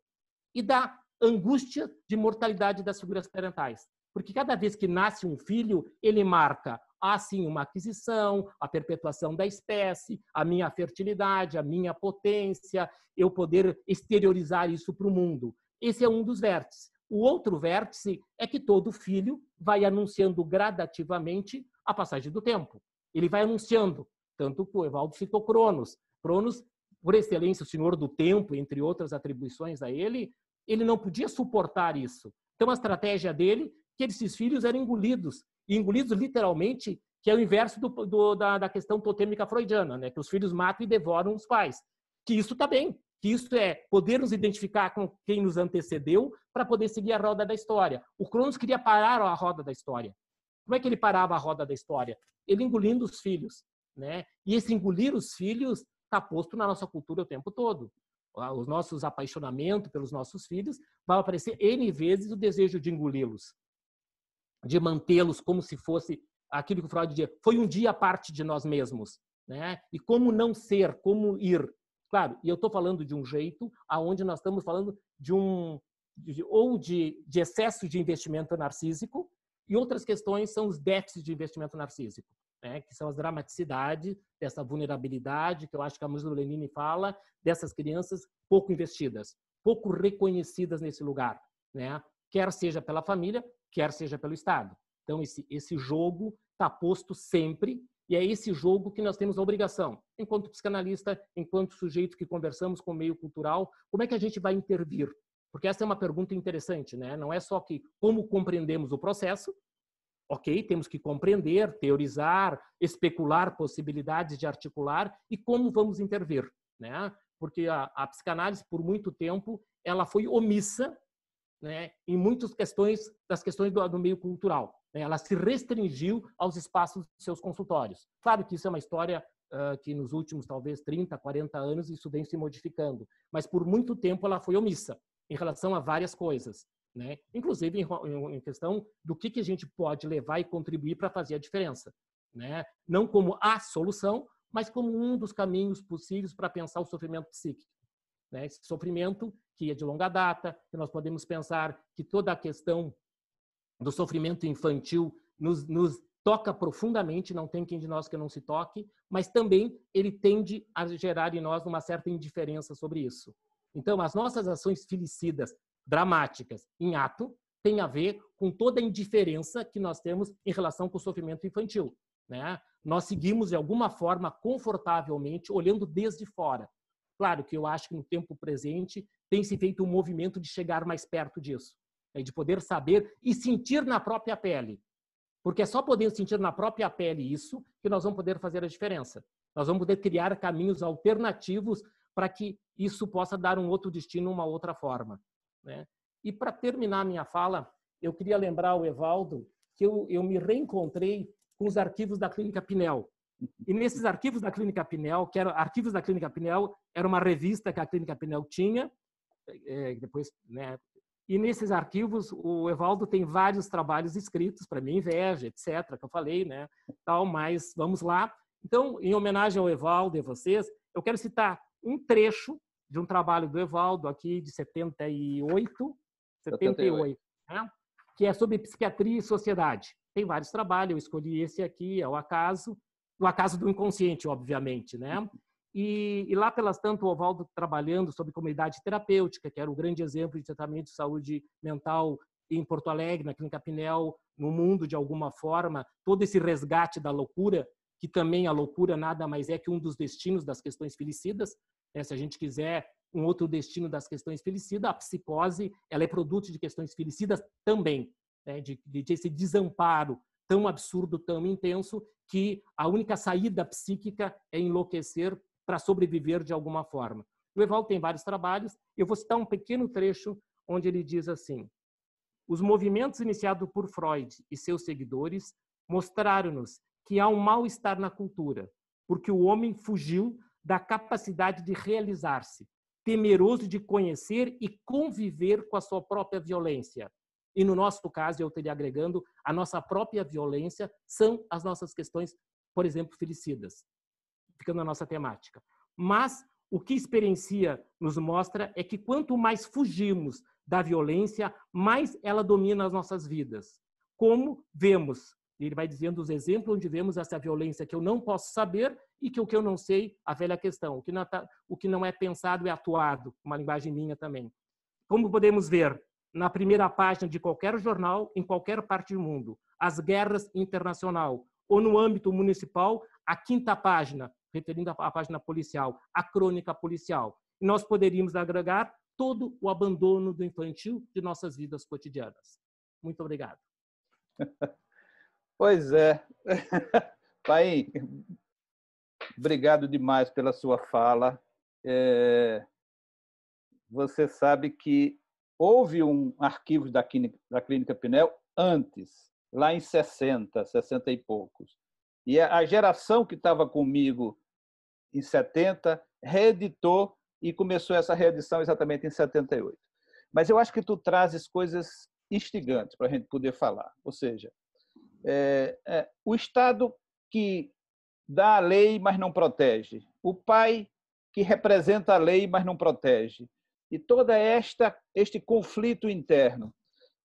e da angústia de mortalidade das figuras parentais. Porque cada vez que nasce um filho, ele marca há sim uma aquisição, a perpetuação da espécie, a minha fertilidade, a minha potência, eu poder exteriorizar isso para o mundo. Esse é um dos vértices. O outro vértice é que todo filho vai anunciando gradativamente a passagem do tempo. Ele vai anunciando, tanto que o Evaldo citou Cronos. Cronos, por excelência, o senhor do tempo, entre outras atribuições a ele, ele não podia suportar isso. Então, a estratégia dele que esses filhos eram engolidos e engolidos literalmente, que é o inverso do, do, da, da, questão totêmica freudiana, né? que os filhos matam e devoram os pais. Que isso está bem, que isso é poder nos identificar com quem nos antecedeu para poder seguir a roda da história. O Cronos queria parar a roda da história. Como é que ele parava a roda da história? Ele engolindo os filhos. Né? E esse engolir os filhos está posto na nossa cultura o tempo todo. Os nossos apaixonamentos pelos nossos filhos vai aparecer N vezes o desejo de engoli-los de mantê-los como se fosse aquilo que o Freud dizia, foi um dia parte de nós mesmos, né? E como não ser, como ir. Claro, e eu estou falando de um jeito aonde nós estamos falando de um de, ou de, de excesso de investimento narcísico e outras questões são os déficits de investimento narcísico, né? Que são as dramaticidades dessa vulnerabilidade que eu acho que a Mussolini fala dessas crianças pouco investidas, pouco reconhecidas nesse lugar, né? Quer seja pela família, quer seja pelo Estado. Então, esse, esse jogo está posto sempre, e é esse jogo que nós temos a obrigação, enquanto psicanalista, enquanto sujeito que conversamos com o meio cultural, como é que a gente vai intervir? Porque essa é uma pergunta interessante, né? Não é só que como compreendemos o processo, ok, temos que compreender, teorizar, especular possibilidades de articular e como vamos intervir, né? Porque a, a psicanálise, por muito tempo, ela foi omissa né, em muitas questões das questões do, do meio cultural. Né? Ela se restringiu aos espaços de seus consultórios. Claro que isso é uma história uh, que nos últimos talvez 30, 40 anos isso vem se modificando, mas por muito tempo ela foi omissa em relação a várias coisas, né? Inclusive em, em questão do que que a gente pode levar e contribuir para fazer a diferença, né? Não como a solução, mas como um dos caminhos possíveis para pensar o sofrimento psíquico. Né? Esse sofrimento que é de longa data, que nós podemos pensar que toda a questão do sofrimento infantil nos, nos toca profundamente, não tem quem de nós que não se toque, mas também ele tende a gerar em nós uma certa indiferença sobre isso. Então, as nossas ações felicidas, dramáticas, em ato, têm a ver com toda a indiferença que nós temos em relação com o sofrimento infantil. Né? Nós seguimos, de alguma forma, confortavelmente, olhando desde fora. Claro que eu acho que no tempo presente tem se feito um movimento de chegar mais perto disso é de poder saber e sentir na própria pele. Porque é só podendo sentir na própria pele isso que nós vamos poder fazer a diferença. Nós vamos poder criar caminhos alternativos para que isso possa dar um outro destino, uma outra forma. Né? E para terminar minha fala, eu queria lembrar o Evaldo que eu, eu me reencontrei com os arquivos da Clínica Pinel. E nesses arquivos da Clínica Pinel, que eram arquivos da Clínica Pinel, era uma revista que a Clínica Pinel tinha, é, depois né, e nesses arquivos, o Evaldo tem vários trabalhos escritos, para minha inveja, etc., que eu falei, né? Tal, mas vamos lá. Então, em homenagem ao Evaldo e a vocês, eu quero citar um trecho de um trabalho do Evaldo aqui de 78, 78, né? que é sobre psiquiatria e sociedade. Tem vários trabalhos, eu escolhi esse aqui, é o acaso, o acaso do inconsciente, obviamente, né? E, e, lá pelas tanto, o Ovaldo trabalhando sobre comunidade terapêutica, que era o grande exemplo de tratamento de saúde mental em Porto Alegre, na Clínica Pinel, no mundo de alguma forma, todo esse resgate da loucura, que também a loucura nada mais é que um dos destinos das questões felicidas. Né? Se a gente quiser um outro destino das questões felicidas, a psicose ela é produto de questões felicidas também, né? de, de esse desamparo tão absurdo, tão intenso, que a única saída psíquica é enlouquecer para sobreviver de alguma forma. O Evaldo tem vários trabalhos, eu vou citar um pequeno trecho onde ele diz assim: Os movimentos iniciados por Freud e seus seguidores mostraram-nos que há um mal-estar na cultura, porque o homem fugiu da capacidade de realizar-se, temeroso de conhecer e conviver com a sua própria violência. E no nosso caso, eu teria agregando, a nossa própria violência são as nossas questões, por exemplo, felicidas ficando na nossa temática. Mas o que experiencia nos mostra é que quanto mais fugimos da violência, mais ela domina as nossas vidas. Como vemos, ele vai dizendo os exemplos onde vemos essa violência que eu não posso saber e que o que eu não sei, a velha questão, o que não, tá, o que não é pensado é atuado, uma linguagem minha também. Como podemos ver na primeira página de qualquer jornal, em qualquer parte do mundo, as guerras internacional, ou no âmbito municipal, a quinta página, referindo à página policial, a crônica policial. Nós poderíamos agregar todo o abandono do infantil de nossas vidas cotidianas. Muito obrigado. Pois é. Pai, obrigado demais pela sua fala. É... Você sabe que houve um arquivo da Clínica, da Clínica Pinel antes, lá em 60, 60 e poucos. E a geração que estava comigo em 70, reeditou e começou essa reedição exatamente em 78. Mas eu acho que tu trazes coisas instigantes para a gente poder falar. Ou seja, é, é, o Estado que dá a lei, mas não protege. O pai que representa a lei, mas não protege. E toda esta este conflito interno.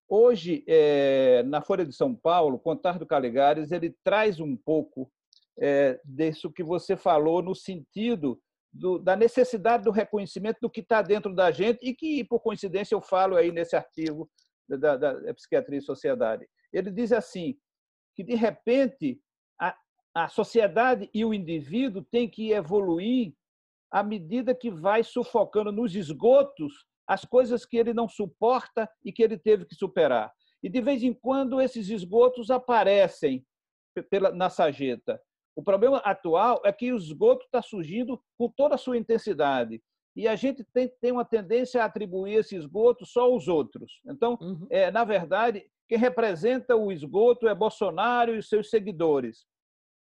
Hoje, é, na Folha de São Paulo, Contar do Caligares, ele traz um pouco é, disso que você falou, no sentido do, da necessidade do reconhecimento do que está dentro da gente e que, por coincidência, eu falo aí nesse artigo da, da, da Psiquiatria e Sociedade. Ele diz assim, que, de repente, a, a sociedade e o indivíduo têm que evoluir à medida que vai sufocando nos esgotos as coisas que ele não suporta e que ele teve que superar. E, de vez em quando, esses esgotos aparecem pela, na sarjeta. O problema atual é que o esgoto está surgindo com toda a sua intensidade. e a gente tem, tem uma tendência a atribuir esse esgoto só aos outros. Então, uhum. é, na verdade, quem representa o esgoto é Bolsonaro e os seus seguidores.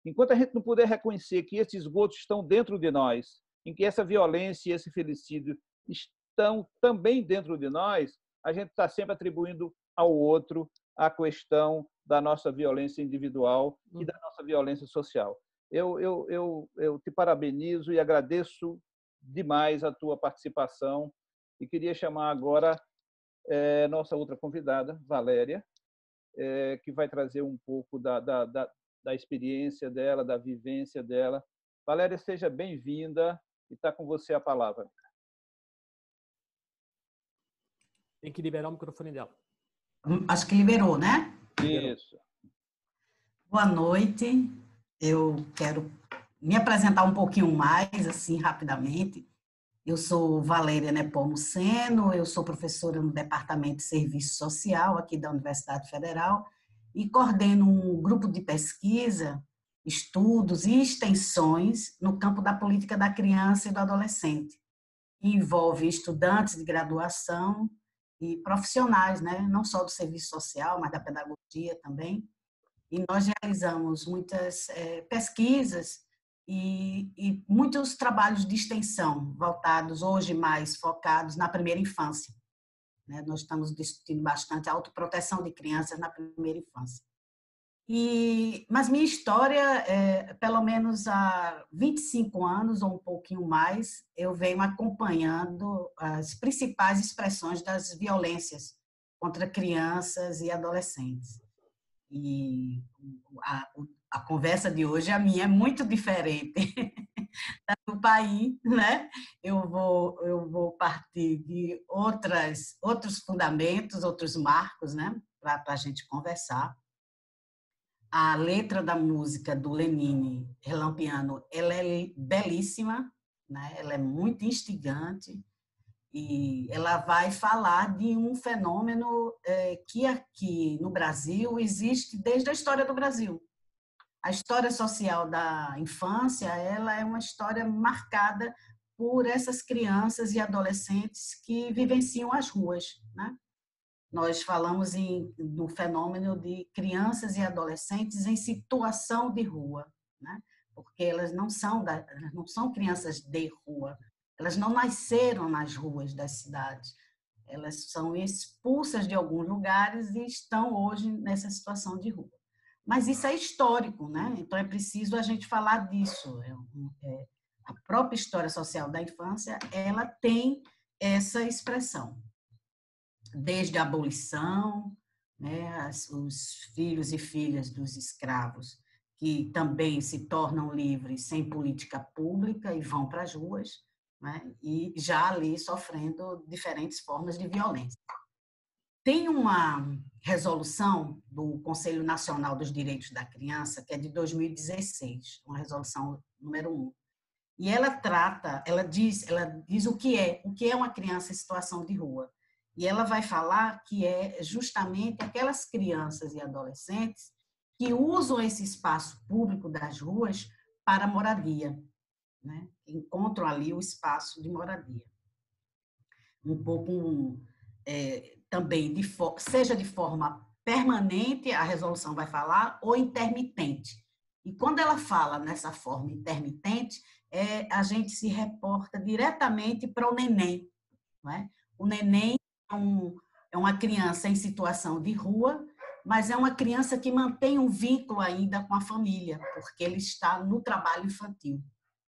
Enquanto a gente não puder reconhecer que esses esgotos estão dentro de nós, em que essa violência e esse felicídio estão também dentro de nós, a gente está sempre atribuindo ao outro a questão da nossa violência individual e uhum. da nossa violência social. Eu, eu, eu, eu te parabenizo e agradeço demais a tua participação e queria chamar agora é, nossa outra convidada, Valéria, é, que vai trazer um pouco da, da, da, da experiência dela, da vivência dela. Valéria, seja bem-vinda e está com você a palavra. Tem que liberar o microfone dela. Acho que liberou, né? Isso. Boa noite. Eu quero me apresentar um pouquinho mais, assim, rapidamente. Eu sou Valéria Nepomuceno, eu sou professora no Departamento de Serviço Social aqui da Universidade Federal e coordeno um grupo de pesquisa, estudos e extensões no campo da política da criança e do adolescente. Envolve estudantes de graduação e profissionais, né? não só do serviço social, mas da pedagogia também. E nós realizamos muitas é, pesquisas e, e, muitos trabalhos de extensão voltados hoje mais focados na primeira infância. Né? Nós estamos discutindo bastante a autoproteção de crianças na primeira infância. E, mas minha história, é, pelo menos há 25 anos ou um pouquinho mais, eu venho acompanhando as principais expressões das violências contra crianças e adolescentes. E a, a conversa de hoje, a minha, é muito diferente do país, né? Eu vou, eu vou partir de outras, outros fundamentos, outros marcos, né? Para a gente conversar a letra da música do Lenine, Relampiano, ela é belíssima, né? ela é muito instigante e ela vai falar de um fenômeno é, que aqui no Brasil existe desde a história do Brasil. A história social da infância, ela é uma história marcada por essas crianças e adolescentes que vivenciam as ruas, né? Nós falamos em, do fenômeno de crianças e adolescentes em situação de rua, né? porque elas não são, da, não são crianças de rua, elas não nasceram nas ruas das cidades, elas são expulsas de alguns lugares e estão hoje nessa situação de rua. Mas isso é histórico, né? então é preciso a gente falar disso. É, é, a própria história social da infância, ela tem essa expressão desde a abolição, né, os filhos e filhas dos escravos que também se tornam livres sem política pública e vão para as ruas, né, e já ali sofrendo diferentes formas de violência. Tem uma resolução do Conselho Nacional dos Direitos da Criança, que é de 2016, uma resolução número 1. E ela trata, ela diz, ela diz o que é, o que é uma criança em situação de rua. E ela vai falar que é justamente aquelas crianças e adolescentes que usam esse espaço público das ruas para moradia, né? encontram ali o espaço de moradia. Um pouco é, também, de seja de forma permanente, a resolução vai falar, ou intermitente. E quando ela fala nessa forma intermitente, é, a gente se reporta diretamente para o neném. Não é? O neném um, é uma criança em situação de rua, mas é uma criança que mantém um vínculo ainda com a família, porque ele está no trabalho infantil,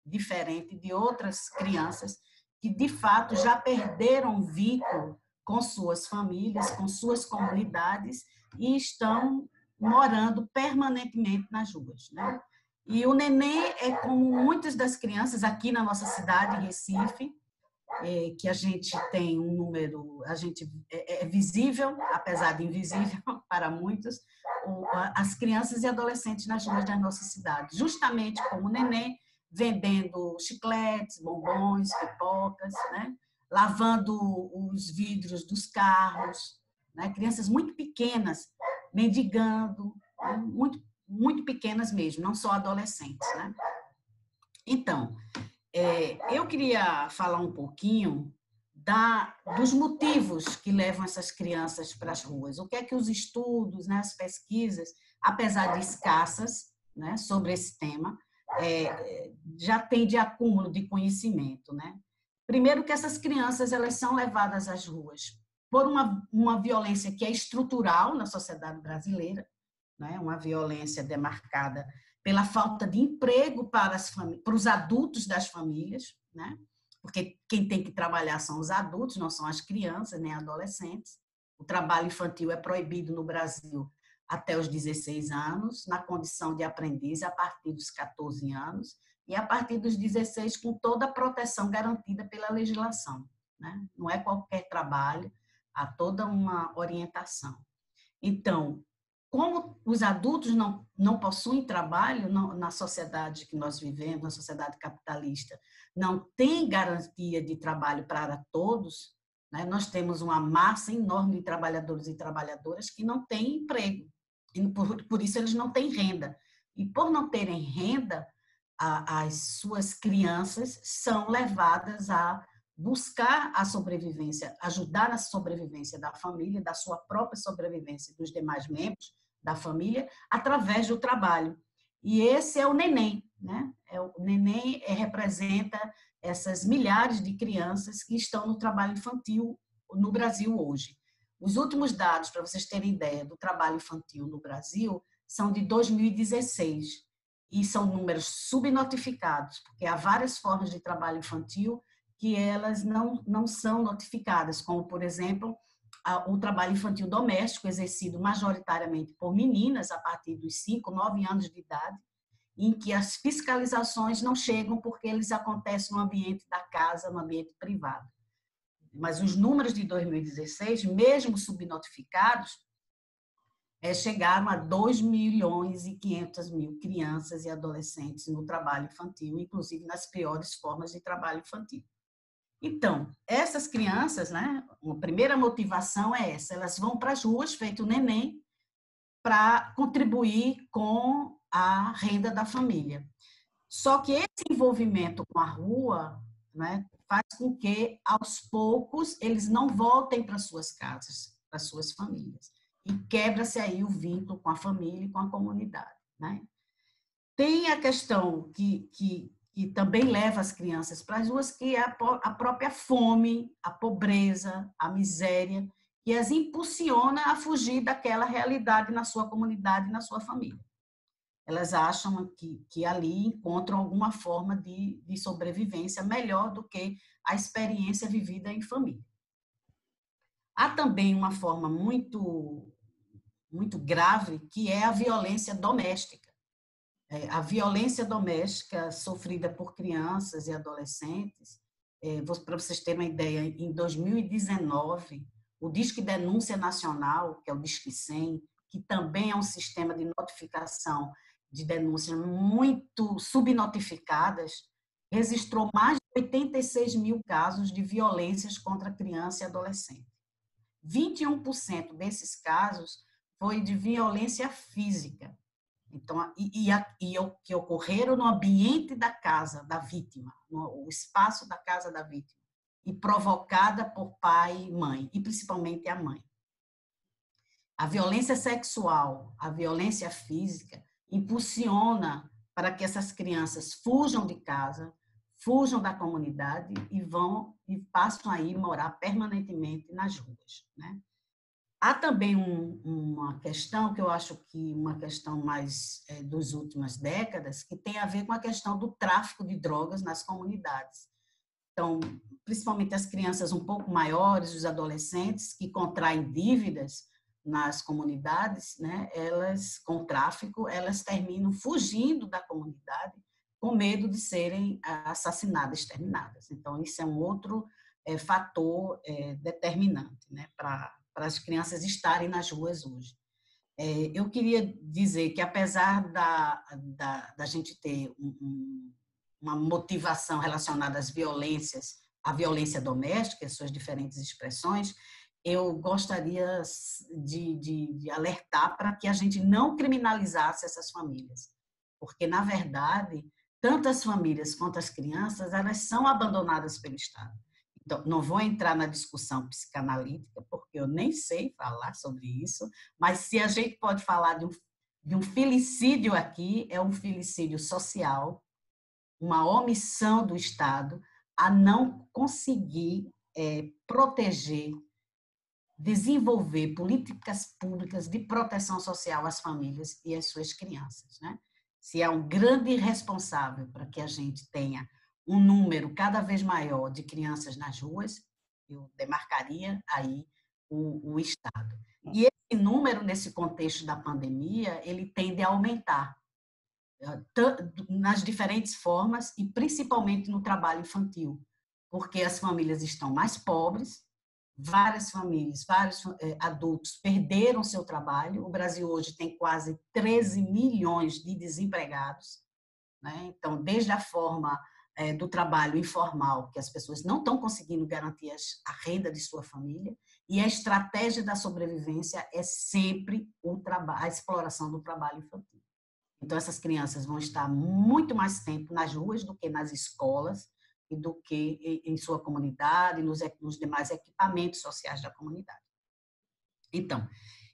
diferente de outras crianças que de fato já perderam vínculo com suas famílias, com suas comunidades e estão morando permanentemente nas ruas, né? E o neném é como muitas das crianças aqui na nossa cidade, Recife, é, que a gente tem um número, a gente é, é visível, apesar de invisível para muitos, as crianças e adolescentes nas ruas da nossa cidade, justamente como neném, vendendo chicletes, bombons, pipocas, né? lavando os vidros dos carros, né? crianças muito pequenas, mendigando, né? muito, muito pequenas mesmo, não só adolescentes. Né? Então, É, eu queria falar um pouquinho da, dos motivos que levam essas crianças para as ruas. O que é que os estudos, né, as pesquisas, apesar de escassas né, sobre esse tema, é, já tem de acúmulo de conhecimento. Né? Primeiro que essas crianças elas são levadas às ruas por uma, uma violência que é estrutural na sociedade brasileira, né? uma violência demarcada pela falta de emprego para, as para os adultos das famílias, né? porque quem tem que trabalhar são os adultos, não são as crianças nem adolescentes. O trabalho infantil é proibido no Brasil até os 16 anos, na condição de aprendiz a partir dos 14 anos e a partir dos 16 com toda a proteção garantida pela legislação. Né? Não é qualquer trabalho, há toda uma orientação. Então, como os adultos não, não possuem trabalho não, na sociedade que nós vivemos, na sociedade capitalista, não tem garantia de trabalho para todos, né? nós temos uma massa enorme de trabalhadores e trabalhadoras que não têm emprego, e por, por isso eles não têm renda. E por não terem renda, a, as suas crianças são levadas a buscar a sobrevivência, ajudar na sobrevivência da família, da sua própria sobrevivência dos demais membros da família, através do trabalho. E esse é o neném, né? É, o neném é, representa essas milhares de crianças que estão no trabalho infantil no Brasil hoje. Os últimos dados, para vocês terem ideia, do trabalho infantil no Brasil são de 2016 e são números subnotificados, porque há várias formas de trabalho infantil que elas não, não são notificadas, como, por exemplo, o trabalho infantil doméstico, exercido majoritariamente por meninas a partir dos 5, 9 anos de idade, em que as fiscalizações não chegam porque eles acontecem no ambiente da casa, no ambiente privado. Mas os números de 2016, mesmo subnotificados, é, chegaram a 2 milhões e 500 mil crianças e adolescentes no trabalho infantil, inclusive nas piores formas de trabalho infantil. Então, essas crianças, né, a primeira motivação é essa, elas vão para as ruas, feito o neném, para contribuir com a renda da família. Só que esse envolvimento com a rua né, faz com que, aos poucos, eles não voltem para suas casas, para suas famílias. E quebra-se aí o vínculo com a família e com a comunidade. Né? Tem a questão que, que que também leva as crianças para as ruas, que é a própria fome, a pobreza, a miséria, que as impulsiona a fugir daquela realidade na sua comunidade, na sua família. Elas acham que, que ali encontram alguma forma de, de sobrevivência melhor do que a experiência vivida em família. Há também uma forma muito, muito grave, que é a violência doméstica é, a violência doméstica sofrida por crianças e adolescentes, é, para vocês terem uma ideia, em 2019, o Disque Denúncia Nacional, que é o Disque 100, que também é um sistema de notificação de denúncias muito subnotificadas, registrou mais de 86 mil casos de violências contra criança e adolescente. 21% desses casos foi de violência física, então, e, e, e o que ocorreram no ambiente da casa da vítima, no espaço da casa da vítima, e provocada por pai e mãe, e principalmente a mãe. A violência sexual, a violência física, impulsiona para que essas crianças fujam de casa, fujam da comunidade e vão e passam a ir morar permanentemente nas ruas, né? Há também um, uma questão que eu acho que uma questão mais é, das últimas décadas, que tem a ver com a questão do tráfico de drogas nas comunidades. Então, principalmente as crianças um pouco maiores, os adolescentes que contraem dívidas nas comunidades, né, elas com tráfico, elas terminam fugindo da comunidade com medo de serem assassinadas, exterminadas. Então, isso é um outro é, fator é, determinante né, para para as crianças estarem nas ruas hoje. É, eu queria dizer que, apesar da, da, da gente ter um, uma motivação relacionada às violências, à violência doméstica, suas diferentes expressões, eu gostaria de, de, de alertar para que a gente não criminalizasse essas famílias. Porque, na verdade, tanto as famílias quanto as crianças, elas são abandonadas pelo Estado. Então, não vou entrar na discussão psicanalítica, porque eu nem sei falar sobre isso, mas se a gente pode falar de um, de um filicídio aqui, é um filicídio social, uma omissão do Estado a não conseguir é, proteger, desenvolver políticas públicas de proteção social às famílias e às suas crianças. Né? Se é um grande responsável para que a gente tenha um número cada vez maior de crianças nas ruas, eu demarcaria aí o, o Estado. E esse número, nesse contexto da pandemia, ele tende a aumentar eh, nas diferentes formas e principalmente no trabalho infantil, porque as famílias estão mais pobres, várias famílias, vários eh, adultos perderam seu trabalho. O Brasil hoje tem quase 13 milhões de desempregados. Né? Então, desde a forma é, do trabalho informal, que as pessoas não estão conseguindo garantir a renda de sua família, e a estratégia da sobrevivência é sempre o a exploração do trabalho infantil. Então, essas crianças vão estar muito mais tempo nas ruas do que nas escolas e do que em sua comunidade, nos, nos demais equipamentos sociais da comunidade. Então,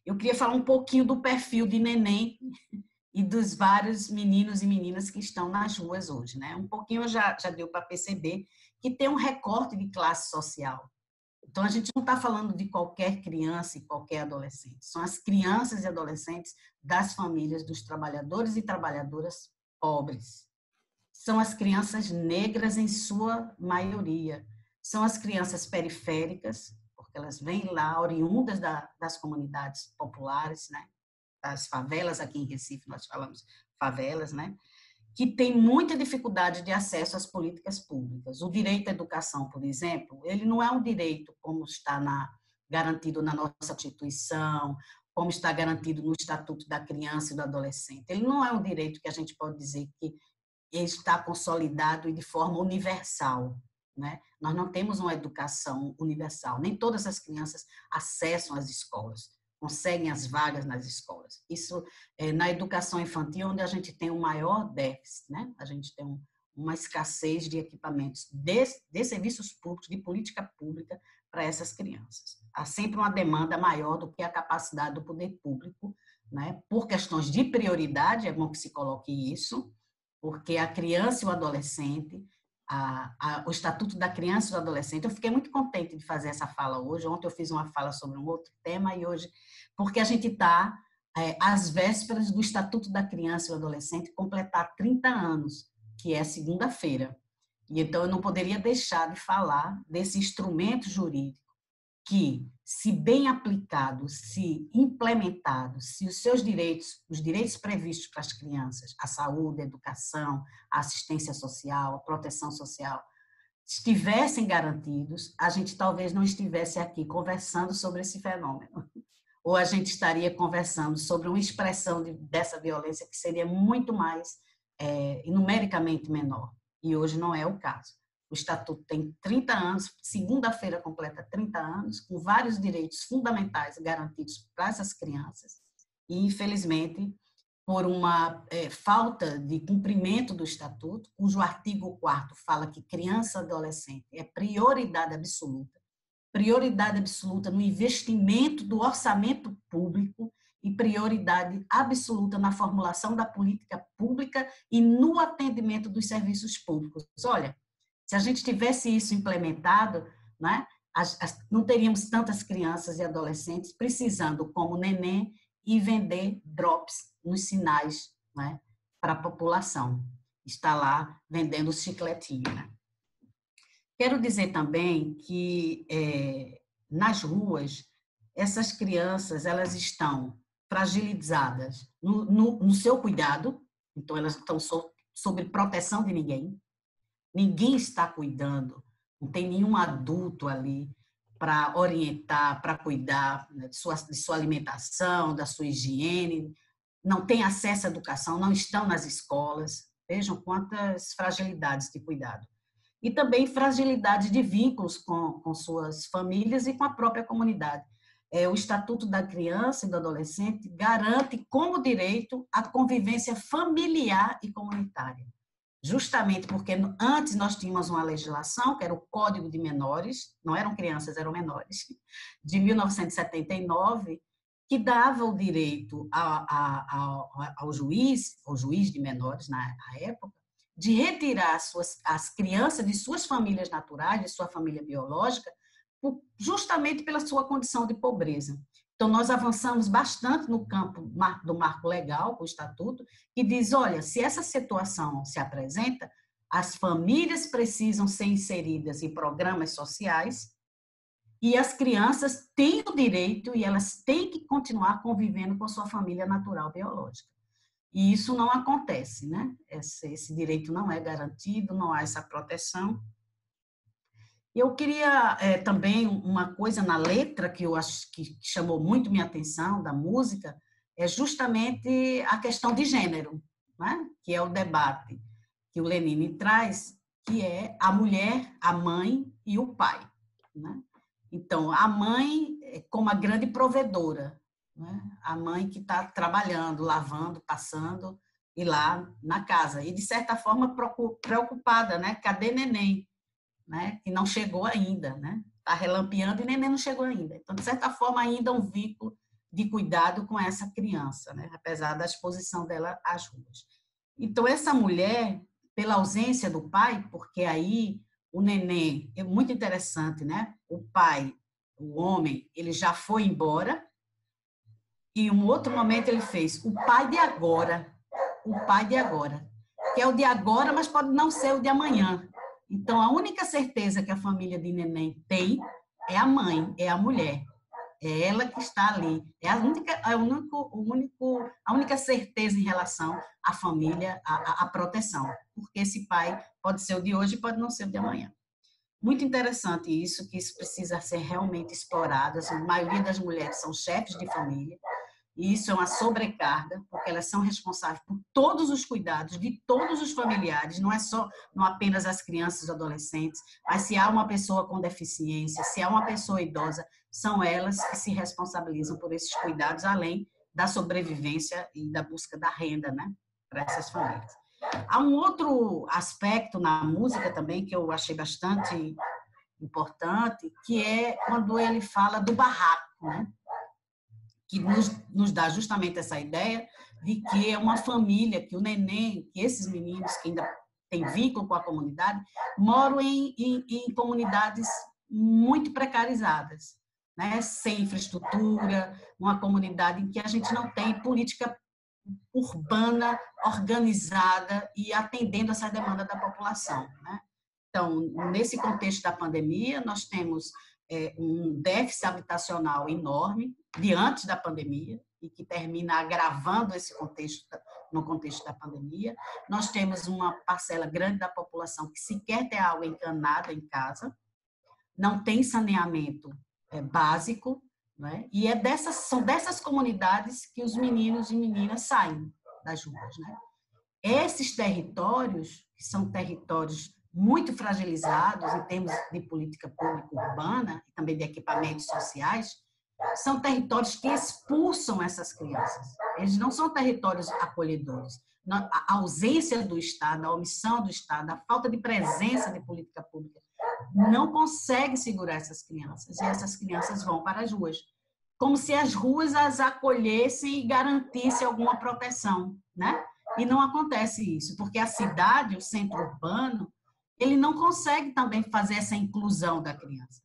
eu queria falar um pouquinho do perfil de neném e dos vários meninos e meninas que estão nas ruas hoje. Né? Um pouquinho já, já deu para perceber que tem um recorte de classe social. Então, a gente não está falando de qualquer criança e qualquer adolescente. São as crianças e adolescentes das famílias dos trabalhadores e trabalhadoras pobres. São as crianças negras em sua maioria. São as crianças periféricas, porque elas vêm lá oriundas da, das comunidades populares, né? As favelas aqui em Recife, nós falamos favelas, né? que tem muita dificuldade de acesso às políticas públicas. O direito à educação, por exemplo, ele não é um direito como está na, garantido na nossa Constituição, como está garantido no Estatuto da Criança e do Adolescente. Ele não é um direito que a gente pode dizer que está consolidado e de forma universal. Né? Nós não temos uma educação universal. Nem todas as crianças acessam as escolas conseguem as vagas nas escolas. Isso é na educação infantil, onde a gente tem o um maior déficit, né? A gente tem um, uma escassez de equipamentos, de, de serviços públicos, de política pública para essas crianças. Há sempre uma demanda maior do que a capacidade do poder público, né? Por questões de prioridade, é bom que se coloque isso, porque a criança e o adolescente a, a, o Estatuto da Criança e do Adolescente. Eu fiquei muito contente de fazer essa fala hoje. Ontem eu fiz uma fala sobre um outro tema e hoje, porque a gente está é, às vésperas do Estatuto da Criança e do Adolescente completar 30 anos, que é segunda-feira. E então eu não poderia deixar de falar desse instrumento jurídico que, se bem aplicado, se implementado, se os seus direitos, os direitos previstos para as crianças, a saúde, a educação, a assistência social, a proteção social, estivessem garantidos, a gente talvez não estivesse aqui conversando sobre esse fenômeno. Ou a gente estaria conversando sobre uma expressão de, dessa violência que seria muito mais é, numericamente menor. E hoje não é o caso. O Estatuto tem 30 anos, segunda-feira completa 30 anos, com vários direitos fundamentais garantidos para essas crianças. E, infelizmente, por uma é, falta de cumprimento do Estatuto, cujo artigo 4 fala que criança e adolescente é prioridade absoluta, prioridade absoluta no investimento do orçamento público e prioridade absoluta na formulação da política pública e no atendimento dos serviços públicos. Olha, se a gente tivesse isso implementado, né, as, as, não teríamos tantas crianças e adolescentes precisando, como neném, e vender drops nos sinais né, para a população. Está lá vendendo chicletinho. Né? Quero dizer também que é, nas ruas, essas crianças elas estão fragilizadas no, no, no seu cuidado, então elas estão so, sob proteção de ninguém, Ninguém está cuidando, não tem nenhum adulto ali para orientar, para cuidar né, de sua, de sua alimentação, da sua higiene, não tem acesso à educação, não estão nas escolas. Vejam quantas fragilidades de cuidado. E também fragilidade de vínculos com, com suas famílias e com a própria comunidade. É, o Estatuto da Criança e do Adolescente garante como direito a convivência familiar e comunitária. Justamente porque antes nós tínhamos uma legislação, que era o Código de Menores, não eram crianças, eram menores, de 1979, que dava o direito a, a, a, ao juiz, ao juiz de menores na época, de retirar as, suas, as crianças de suas famílias naturais, de sua família biológica, justamente pela sua condição de pobreza. Então, nós avançamos bastante no campo do marco legal, com o estatuto, que diz: olha, se essa situação se apresenta, as famílias precisam ser inseridas em programas sociais e as crianças têm o direito e elas têm que continuar convivendo com sua família natural biológica. E isso não acontece, né? Esse, esse direito não é garantido, não há essa proteção. Eu queria é, também uma coisa na letra que eu acho que chamou muito minha atenção da música é justamente a questão de gênero, né? que é o debate que o Lenine traz, que é a mulher, a mãe e o pai. Né? Então, a mãe é como a grande provedora, né? a mãe que está trabalhando, lavando, passando, e lá na casa. E, de certa forma, preocupada, né? Cadê neném? Né, que não chegou ainda, né? Está relampeando e neném não chegou ainda. Então, de certa forma, ainda um vínculo de cuidado com essa criança, né? apesar da exposição dela às ruas. Então, essa mulher, pela ausência do pai, porque aí o neném, é muito interessante, né? O pai, o homem, ele já foi embora, e um outro momento ele fez o pai de agora, o pai de agora, que é o de agora, mas pode não ser o de amanhã. Então, a única certeza que a família de neném tem é a mãe, é a mulher. É ela que está ali. É a única, é o único, o único, a única certeza em relação à família, à, à proteção. Porque esse pai pode ser o de hoje e pode não ser o de amanhã. Muito interessante isso, que isso precisa ser realmente explorado. Assim, a maioria das mulheres são chefes de família, e isso é uma sobrecarga, porque elas são responsáveis por todos os cuidados de todos os familiares, não é só não apenas as crianças e adolescentes, mas se há uma pessoa com deficiência, se há uma pessoa idosa, são elas que se responsabilizam por esses cuidados, além da sobrevivência e da busca da renda, né, para essas famílias. Há um outro aspecto na música também que eu achei bastante importante, que é quando ele fala do barraco, né? Que nos, nos dá justamente essa ideia de que é uma família, que o neném, que esses meninos que ainda têm vínculo com a comunidade, moram em, em, em comunidades muito precarizadas, né? sem infraestrutura, uma comunidade em que a gente não tem política urbana organizada e atendendo essa demanda da população. Né? Então, nesse contexto da pandemia, nós temos é, um déficit habitacional enorme de antes da pandemia e que termina agravando esse contexto no contexto da pandemia. Nós temos uma parcela grande da população que sequer tem água encanada em casa, não tem saneamento é, básico, né? e é dessas, são dessas comunidades que os meninos e meninas saem das ruas. Né? Esses territórios, que são territórios muito fragilizados em termos de política pública urbana e também de equipamentos sociais, são territórios que expulsam essas crianças. Eles não são territórios acolhedores. A ausência do Estado, a omissão do Estado, a falta de presença de política pública não consegue segurar essas crianças e essas crianças vão para as ruas, como se as ruas as acolhessem e garantissem alguma proteção, né? E não acontece isso, porque a cidade, o centro urbano, ele não consegue também fazer essa inclusão da criança.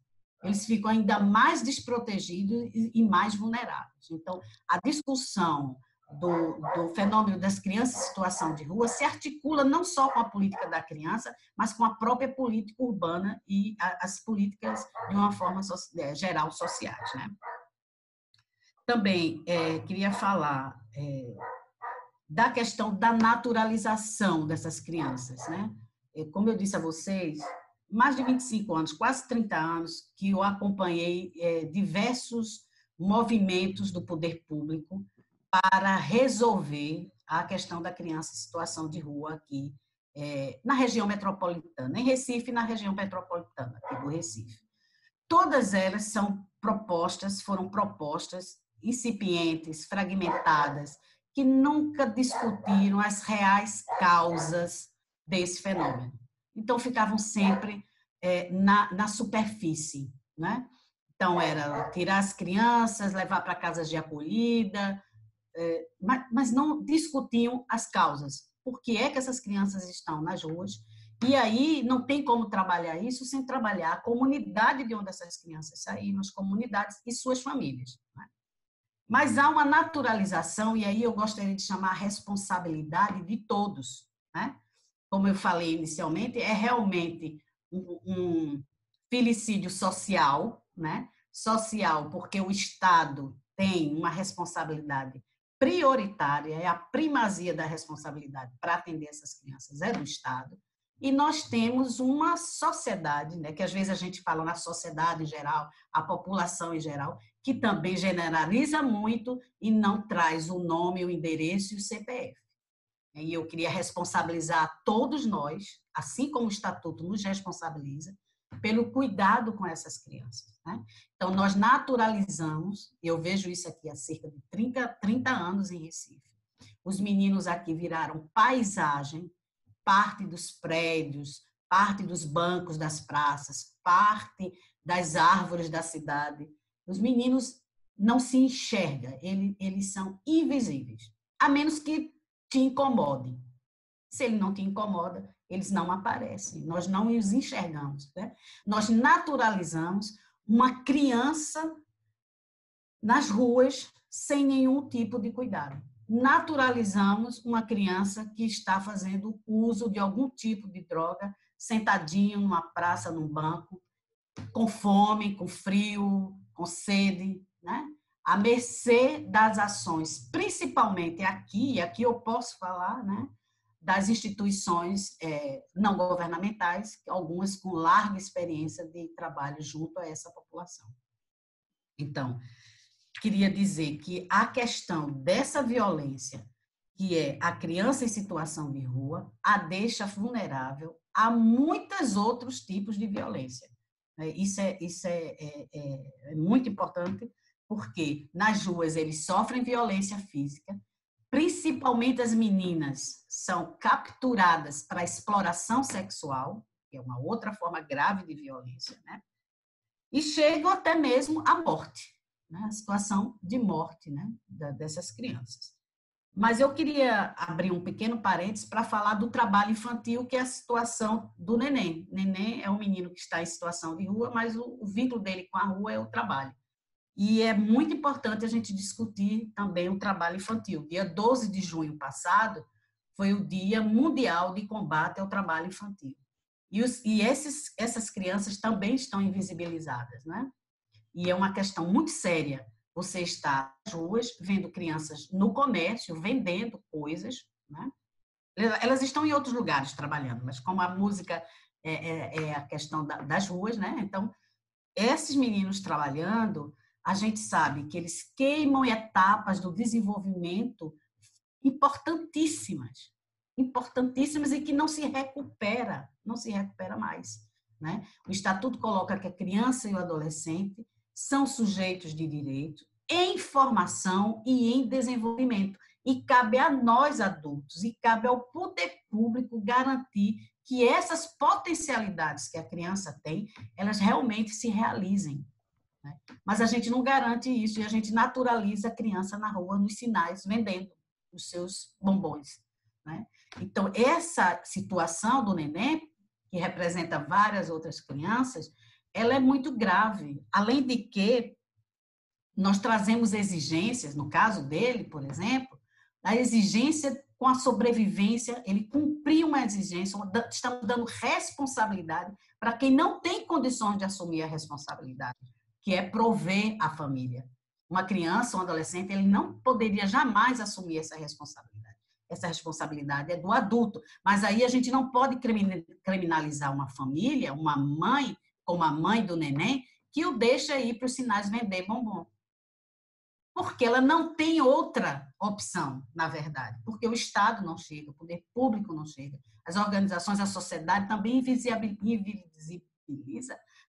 Eles ficam ainda mais desprotegidos e mais vulneráveis. Então, a discussão do, do, fenômeno das crianças em situação de rua se articula não só com a política da criança, mas com a própria política urbana e as políticas, de uma forma é, geral, sociais. Né? Também é, queria falar é, da questão da naturalização dessas crianças. Né? É, como eu disse a vocês, mais de 25 anos, quase 30 anos, que eu acompanhei é, diversos movimentos do poder público para resolver a questão da criança em situação de rua aqui é, na região metropolitana, em Recife, na região metropolitana aqui do Recife. Todas elas são propostas, foram propostas incipientes, fragmentadas, que nunca discutiram as reais causas desse fenômeno. Então, ficavam sempre é, na, na superfície, né? Então, era tirar as crianças, levar para casas de acolhida, é, mas, mas não discutiam as causas. Por que é que essas crianças estão nas ruas? E aí não tem como trabalhar isso sem trabalhar a comunidade de onde essas crianças saíram, as comunidades e suas famílias. Né? Mas há uma naturalização, e aí eu gostaria de chamar a responsabilidade de todos. Né? Como eu falei inicialmente, é realmente um, um filicídio social, né? social, porque o Estado tem uma responsabilidade prioritária, é a primazia da responsabilidade para atender essas crianças, é do Estado. E nós temos uma sociedade, né, que às vezes a gente fala na sociedade em geral, a população em geral, que também generaliza muito e não traz o nome, o endereço e o CPF. E eu queria responsabilizar todos nós, assim como o Estatuto nos responsabiliza, pelo cuidado com essas crianças. Né? Então, nós naturalizamos, eu vejo isso aqui há cerca de 30, 30 anos em Recife. Os meninos aqui viraram paisagem, parte dos prédios, parte dos bancos das praças, parte das árvores da cidade. Os meninos não se enxergam, eles, eles são invisíveis, a menos que te incomodem. Se ele não te incomoda, eles não aparecem, nós não os enxergamos. Né? Nós naturalizamos uma criança nas ruas sem nenhum tipo de cuidado. Naturalizamos uma criança que está fazendo uso de algum tipo de droga, sentadinho numa praça, num banco, com fome, com frio, com sede, né? À mercê das ações, principalmente aqui, aqui eu posso falar, né? das instituições é, não governamentais, algumas com larga experiência de trabalho junto a essa população. Então, queria dizer que a questão dessa violência, que é a criança em situação de rua, a deixa vulnerável a muitos outros tipos de violência. É, isso é, isso é, é, é, é muito importante, porque nas ruas eles sofrem violência física, principalmente as meninas, são capturadas para exploração sexual, que é uma outra forma grave de violência, né? E chegam até mesmo à morte, né? a situação de morte né? dessas crianças. Mas eu queria abrir um pequeno parênteses para falar do trabalho infantil, que é a situação do neném. Neném é um menino que está em situação de rua, mas o, o vínculo dele com a rua é o trabalho. E é muito importante a gente discutir também o trabalho infantil. Dia 12 de junho passado foi o Dia Mundial de Combate ao Trabalho Infantil. E, os, e esses, essas crianças também estão invisibilizadas, né? E é uma questão muito séria. Você está nas ruas vendo crianças no comércio vendendo coisas, né? Elas estão em outros lugares trabalhando, mas como a música é, é, é a questão da, das ruas, né? Então, esses meninos trabalhando, a gente sabe que eles queimam etapas do desenvolvimento importantíssimas, importantíssimas e que não se recupera, não se recupera mais. Né? O Estatuto coloca que a criança e o adolescente são sujeitos de direito em formação e em desenvolvimento. E cabe a nós adultos e cabe ao poder público garantir que essas potencialidades que a criança tem, elas realmente se realizem. Né? Mas a gente não garante isso e a gente naturaliza a criança na rua, nos sinais, vendendo os seus bombons. Né? Então, essa situação do neném, que representa várias outras crianças, ela é muito grave. Além de que nós trazemos exigências, no caso dele, por exemplo, a exigência com a sobrevivência, ele cumpriu uma exigência, estamos dando responsabilidade para quem não tem condições de assumir a responsabilidade que é prover a família. Uma criança, um adolescente, ele não poderia jamais assumir essa responsabilidade. Essa responsabilidade é do adulto. Mas aí a gente não pode criminalizar uma família, uma mãe, como a mãe do neném, que o deixa ir para os sinais vender bombom. Porque ela não tem outra opção, na verdade. Porque o Estado não chega, o poder público não chega. As organizações, a sociedade também invisibiliza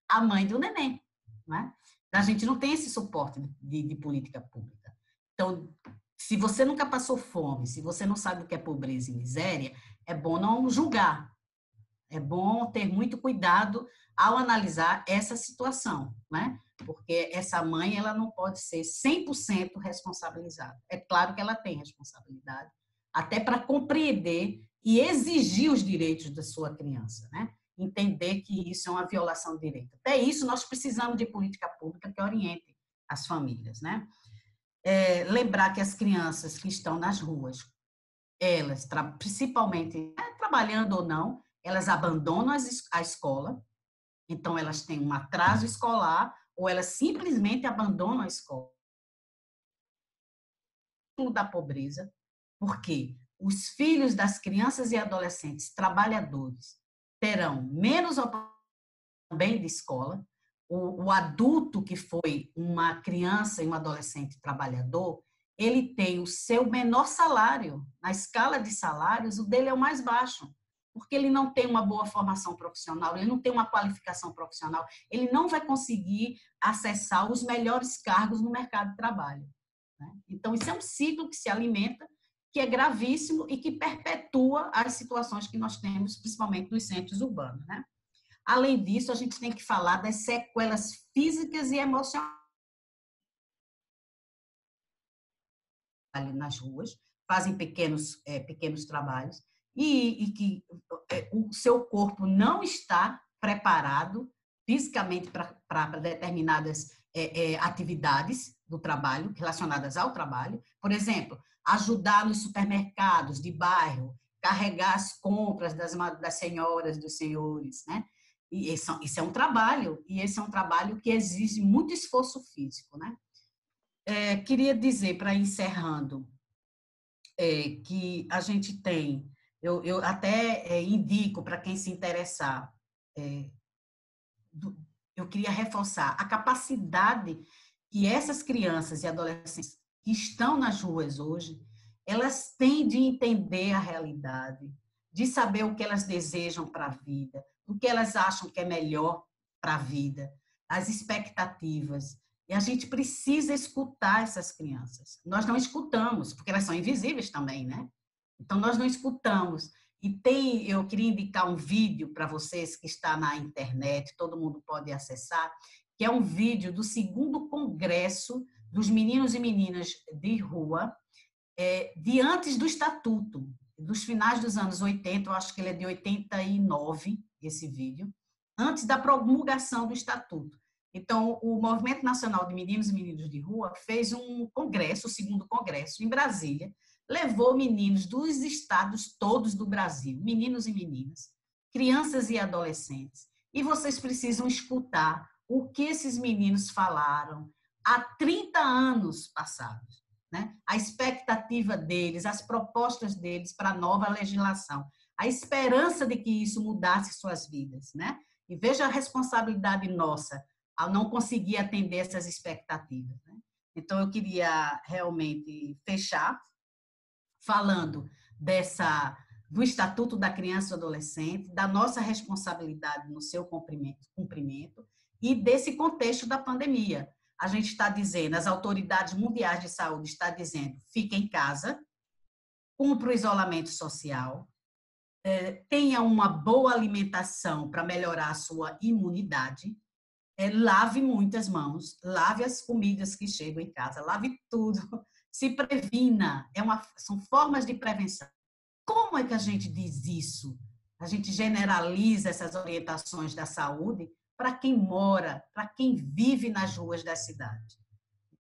a mãe do neném. Né? A gente não tem esse suporte de, de política pública. Então, se você nunca passou fome, se você não sabe o que é pobreza e miséria, é bom não julgar. É bom ter muito cuidado ao analisar essa situação, né? Porque essa mãe, ela não pode ser 100% responsabilizada. É claro que ela tem responsabilidade, até para compreender e exigir os direitos da sua criança, né? Entender que isso é uma violação de direito. Até isso nós precisamos de política pública que oriente as famílias, né? é, lembrar que as crianças que estão nas ruas, elas, principalmente é, trabalhando ou não, elas abandonam a escola, então elas têm um atraso escolar, ou elas simplesmente abandonam a escola. Da pobreza, porque os filhos das crianças e adolescentes trabalhadores terão menos também de escola, o, o adulto que foi uma criança e um adolescente trabalhador, ele tem o seu menor salário. Na escala de salários, o dele é o mais baixo, porque ele não tem uma boa formação profissional, ele não tem uma qualificação profissional, ele não vai conseguir acessar os melhores cargos no mercado de trabalho. Né? Então, isso é um ciclo que se alimenta, que é gravíssimo e que perpetua as situações que nós temos, principalmente nos centros urbanos. Né? Além disso, a gente tem que falar das sequelas físicas e emocionais nas ruas, fazem pequenos, é, pequenos trabalhos, e, e que é, o seu corpo não está preparado fisicamente para determinadas é, é, atividades do trabalho, relacionadas ao trabalho. Por exemplo, ajudar nos supermercados de bairro, carregar as compras das, das senhoras, dos senhores, né? E esse, isso é um trabalho, e esse é um trabalho que exige muito esforço físico, né? É, queria dizer, para encerrando, é, que a gente tem, eu, eu até é, indico para quem se interessar, é, do, eu queria reforçar a capacidade que essas crianças e adolescentes que estão nas ruas hoje, elas têm de entender a realidade, de saber o que elas desejam para a vida, o que elas acham que é melhor para a vida, as expectativas. E a gente precisa escutar essas crianças. Nós não escutamos, porque elas são invisíveis também, né? Então, nós não escutamos. E tem, eu queria indicar um vídeo para vocês que está na internet, todo mundo pode acessar, que é um vídeo do segundo congresso dos meninos e meninas de rua, é, de antes do estatuto, dos finais dos anos 80, eu acho que ele é de 89, esse vídeo, antes da promulgação do Estatuto. Então, o Movimento Nacional de Meninos e Meninas de Rua fez um congresso, o segundo congresso, em Brasília, levou meninos dos estados todos do Brasil, meninos e meninas, crianças e adolescentes. E vocês precisam escutar o que esses meninos falaram há 30 anos passados. Né? A expectativa deles, as propostas deles para a nova legislação a esperança de que isso mudasse suas vidas, né? E veja a responsabilidade nossa ao não conseguir atender essas expectativas. Né? Então, eu queria realmente fechar falando dessa do Estatuto da Criança e Adolescente, da nossa responsabilidade no seu cumprimento, cumprimento e desse contexto da pandemia. A gente está dizendo, as autoridades mundiais de saúde estão dizendo, fique em casa, cumpra o isolamento social, é, tenha uma boa alimentação para melhorar a sua imunidade, é, lave muitas mãos, lave as comidas que chegam em casa, lave tudo, se previna, é uma, são formas de prevenção. Como é que a gente diz isso? A gente generaliza essas orientações da saúde para quem mora, para quem vive nas ruas da cidade.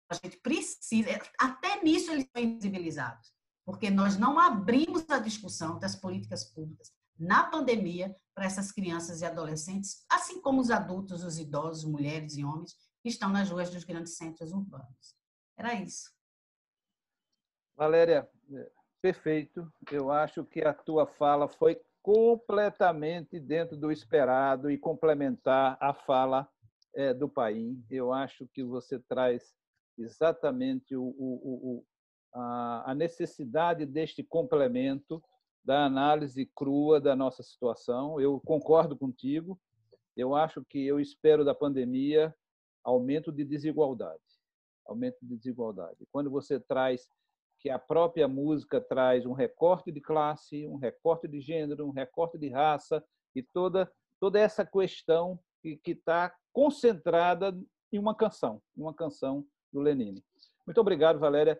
A gente precisa, até nisso eles são invisibilizados porque nós não abrimos a discussão das políticas públicas na pandemia para essas crianças e adolescentes, assim como os adultos, os idosos, mulheres e homens que estão nas ruas dos grandes centros urbanos. Era isso. Valéria, perfeito. Eu acho que a tua fala foi completamente dentro do esperado e complementar a fala é, do Paim. Eu acho que você traz exatamente o, o, a necessidade deste complemento da análise crua da nossa situação. Eu concordo contigo. Eu acho que eu espero da pandemia aumento de desigualdade, aumento de desigualdade. Quando você traz que a própria música traz um recorte de classe, um recorte de gênero, um recorte de raça e toda toda essa questão que está concentrada em uma canção, em uma canção do Lenine. Muito obrigado, Valéria,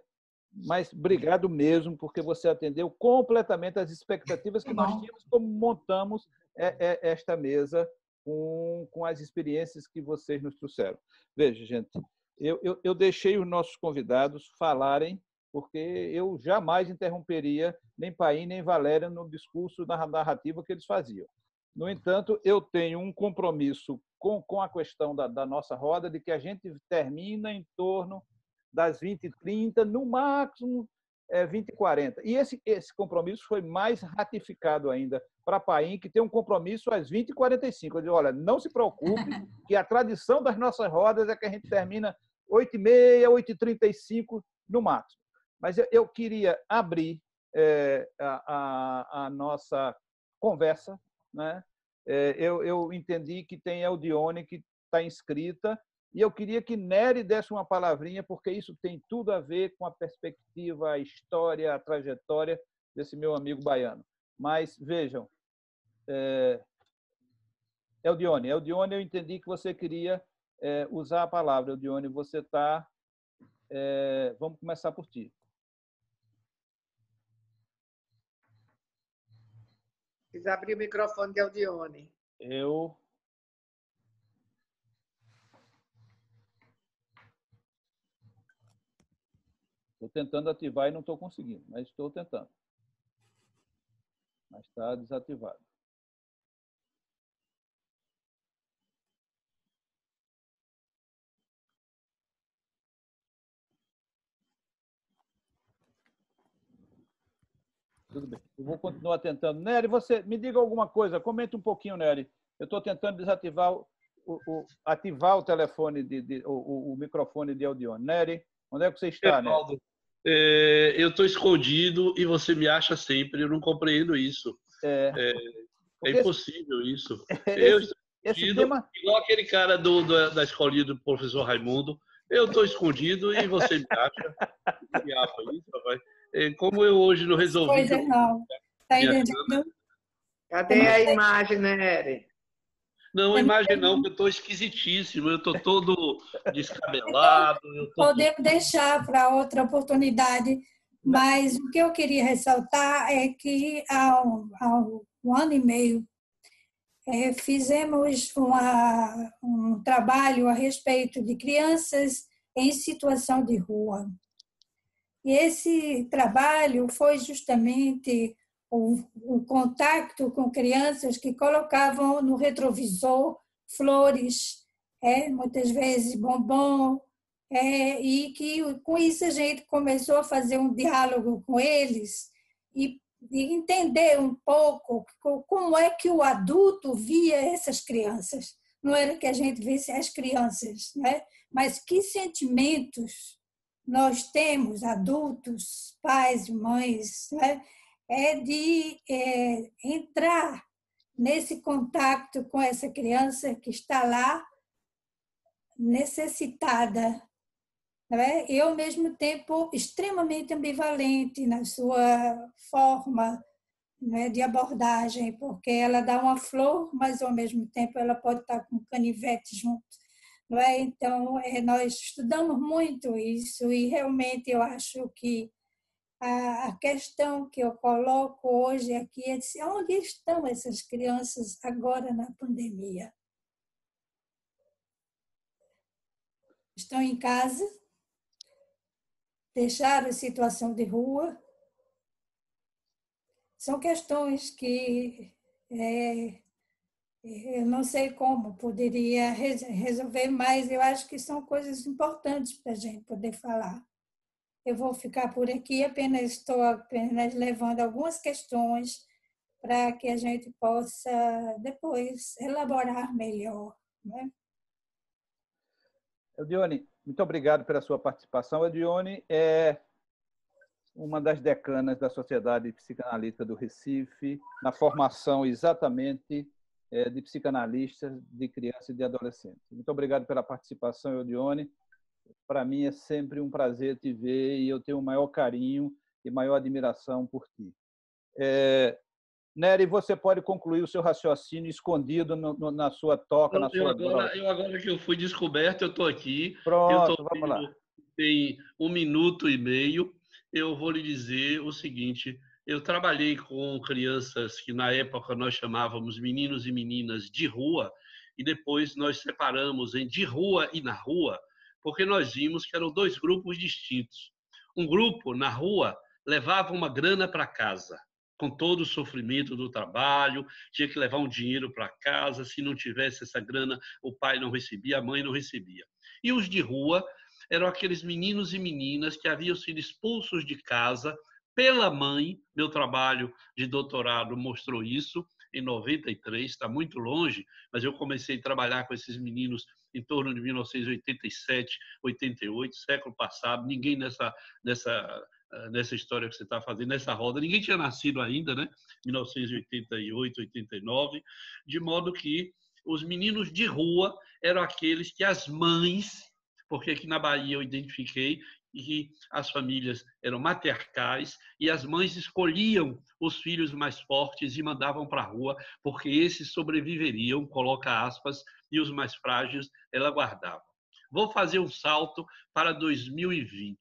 mas obrigado mesmo, porque você atendeu completamente as expectativas que nós tínhamos como montamos é, é, esta mesa com, com as experiências que vocês nos trouxeram. Veja, gente, eu, eu, eu deixei os nossos convidados falarem, porque eu jamais interromperia nem Paim nem Valéria no discurso, na narrativa que eles faziam. No entanto, eu tenho um compromisso com, com a questão da, da nossa roda de que a gente termina em torno das 20h30, no máximo é, 20h40. E esse, esse compromisso foi mais ratificado ainda para a Paim, que tem um compromisso às 20h45. Eu digo, olha, não se preocupe, que a tradição das nossas rodas é que a gente termina 8h30, 8h35 no máximo. Mas eu, eu queria abrir é, a, a, a, nossa conversa. Né? É, eu, eu entendi que tem Eldione que está inscrita, e eu queria que Nery desse uma palavrinha, porque isso tem tudo a ver com a perspectiva, a história, a trajetória desse meu amigo baiano. Mas vejam, é... Eldione, Eldione, eu entendi que você queria é, usar a palavra. Eldione, você está. É... Vamos começar por ti. Quis abrir o microfone de Eldione. Eu Estou tentando ativar e não estou conseguindo, mas estou tentando. Mas está desativado. Tudo bem. Eu vou continuar tentando. Nery, você me diga alguma coisa. Comente um pouquinho, Nery. Eu estou tentando desativar o, o, ativar o telefone de, de o, o, microfone de Audione. Nery, onde é que você está, Nery? É, eu estou escondido e você me acha sempre. Eu não compreendo isso. É, é, é impossível isso. eu estou escondido, tema... igual aquele cara do, do, da escolinha do professor Raimundo. Eu estou escondido e você me acha. que acha isso, rapaz? É, como eu hoje não resolvi. Pois é, não. Tá entendendo? Cadê a imagem, né, Eri? Não, imagem não, que eu estou esquisitíssimo, eu estou todo descabelado. Tô... Podemos deixar para outra oportunidade, mas o que eu queria ressaltar é que há um, há um ano e meio é, fizemos uma, um trabalho a respeito de crianças em situação de rua. E esse trabalho foi justamente o, o contato com crianças que colocavam no retrovisor flores, é, muitas vezes bombom, é, e que com isso a gente começou a fazer um diálogo com eles e, e entender um pouco como é que o adulto via essas crianças. Não era que a gente visse as crianças, né? mas que sentimentos nós temos, adultos, pais mães, né? é de é, entrar nesse contato com essa criança que está lá necessitada né? e ao mesmo tempo extremamente ambivalente na sua forma né, de abordagem, porque ela dá uma flor, mas ao mesmo tempo ela pode estar com canivete junto. Não é? Então, é, nós estudamos muito isso e realmente eu acho que a questão que eu coloco hoje aqui é de onde estão essas crianças agora na pandemia? Estão em casa? Deixaram a situação de rua? São questões que é, eu não sei como poderia resolver, mas eu acho que são coisas importantes para a gente poder falar. Eu vou ficar por aqui, apenas estou apenas levando algumas questões para que a gente possa depois elaborar melhor. Né? Edione, muito obrigado pela sua participação. Edione é uma das decanas da Sociedade Psicanalista do Recife, na formação exatamente de psicanalistas de crianças e de adolescentes. Muito obrigado pela participação, Edione. para mim é sempre um prazer te ver e eu tenho o maior carinho e maior admiração por ti. É, Nery, você pode concluir o seu raciocínio escondido no, no, na sua toca, na sua agora, eu agora que eu fui descoberto, eu estou aqui. Pronto, tô, vamos lá. Tem um minuto e meio. Eu vou lhe dizer o seguinte: eu trabalhei com crianças que na época nós chamávamos meninos e meninas de rua e depois nós separamos em de rua e na rua, porque nós vimos que eram dois grupos distintos. Um grupo na rua levava uma grana para casa com todo o sofrimento do trabalho, tinha que levar um dinheiro para casa, se não tivesse essa grana, o pai não recebia, a mãe não recebia. E os de rua eram aqueles meninos e meninas que haviam sido expulsos de casa pela mãe. Meu trabalho de doutorado mostrou isso em 93, está muito longe, mas eu comecei a trabalhar com esses meninos em torno de 1987, 88, século passado. Ninguém nessa nessa eh, nessa história que você está fazendo, nessa roda. Ninguém tinha nascido ainda, né? 1988, 89, de modo que os meninos de rua eram aqueles que as mães, porque aqui na Bahia eu identifiquei que as famílias eram matriarcais e as mães escolhiam os filhos mais fortes e mandavam para a rua, porque esses sobreviveriam, coloca aspas, e os mais frágeis ela guardava. Vou fazer um salto para 2020.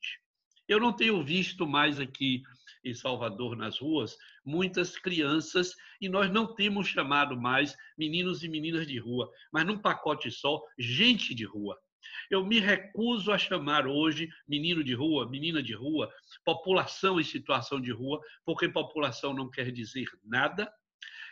Eu não tenho visto mais aqui em Salvador, nas ruas, muitas crianças e nós não temos chamado mais meninos e meninas de rua, mas num pacote só, gente de rua. Eu me recuso a chamar hoje menino de rua, menina de rua, população em situação de rua, porque população não quer dizer nada.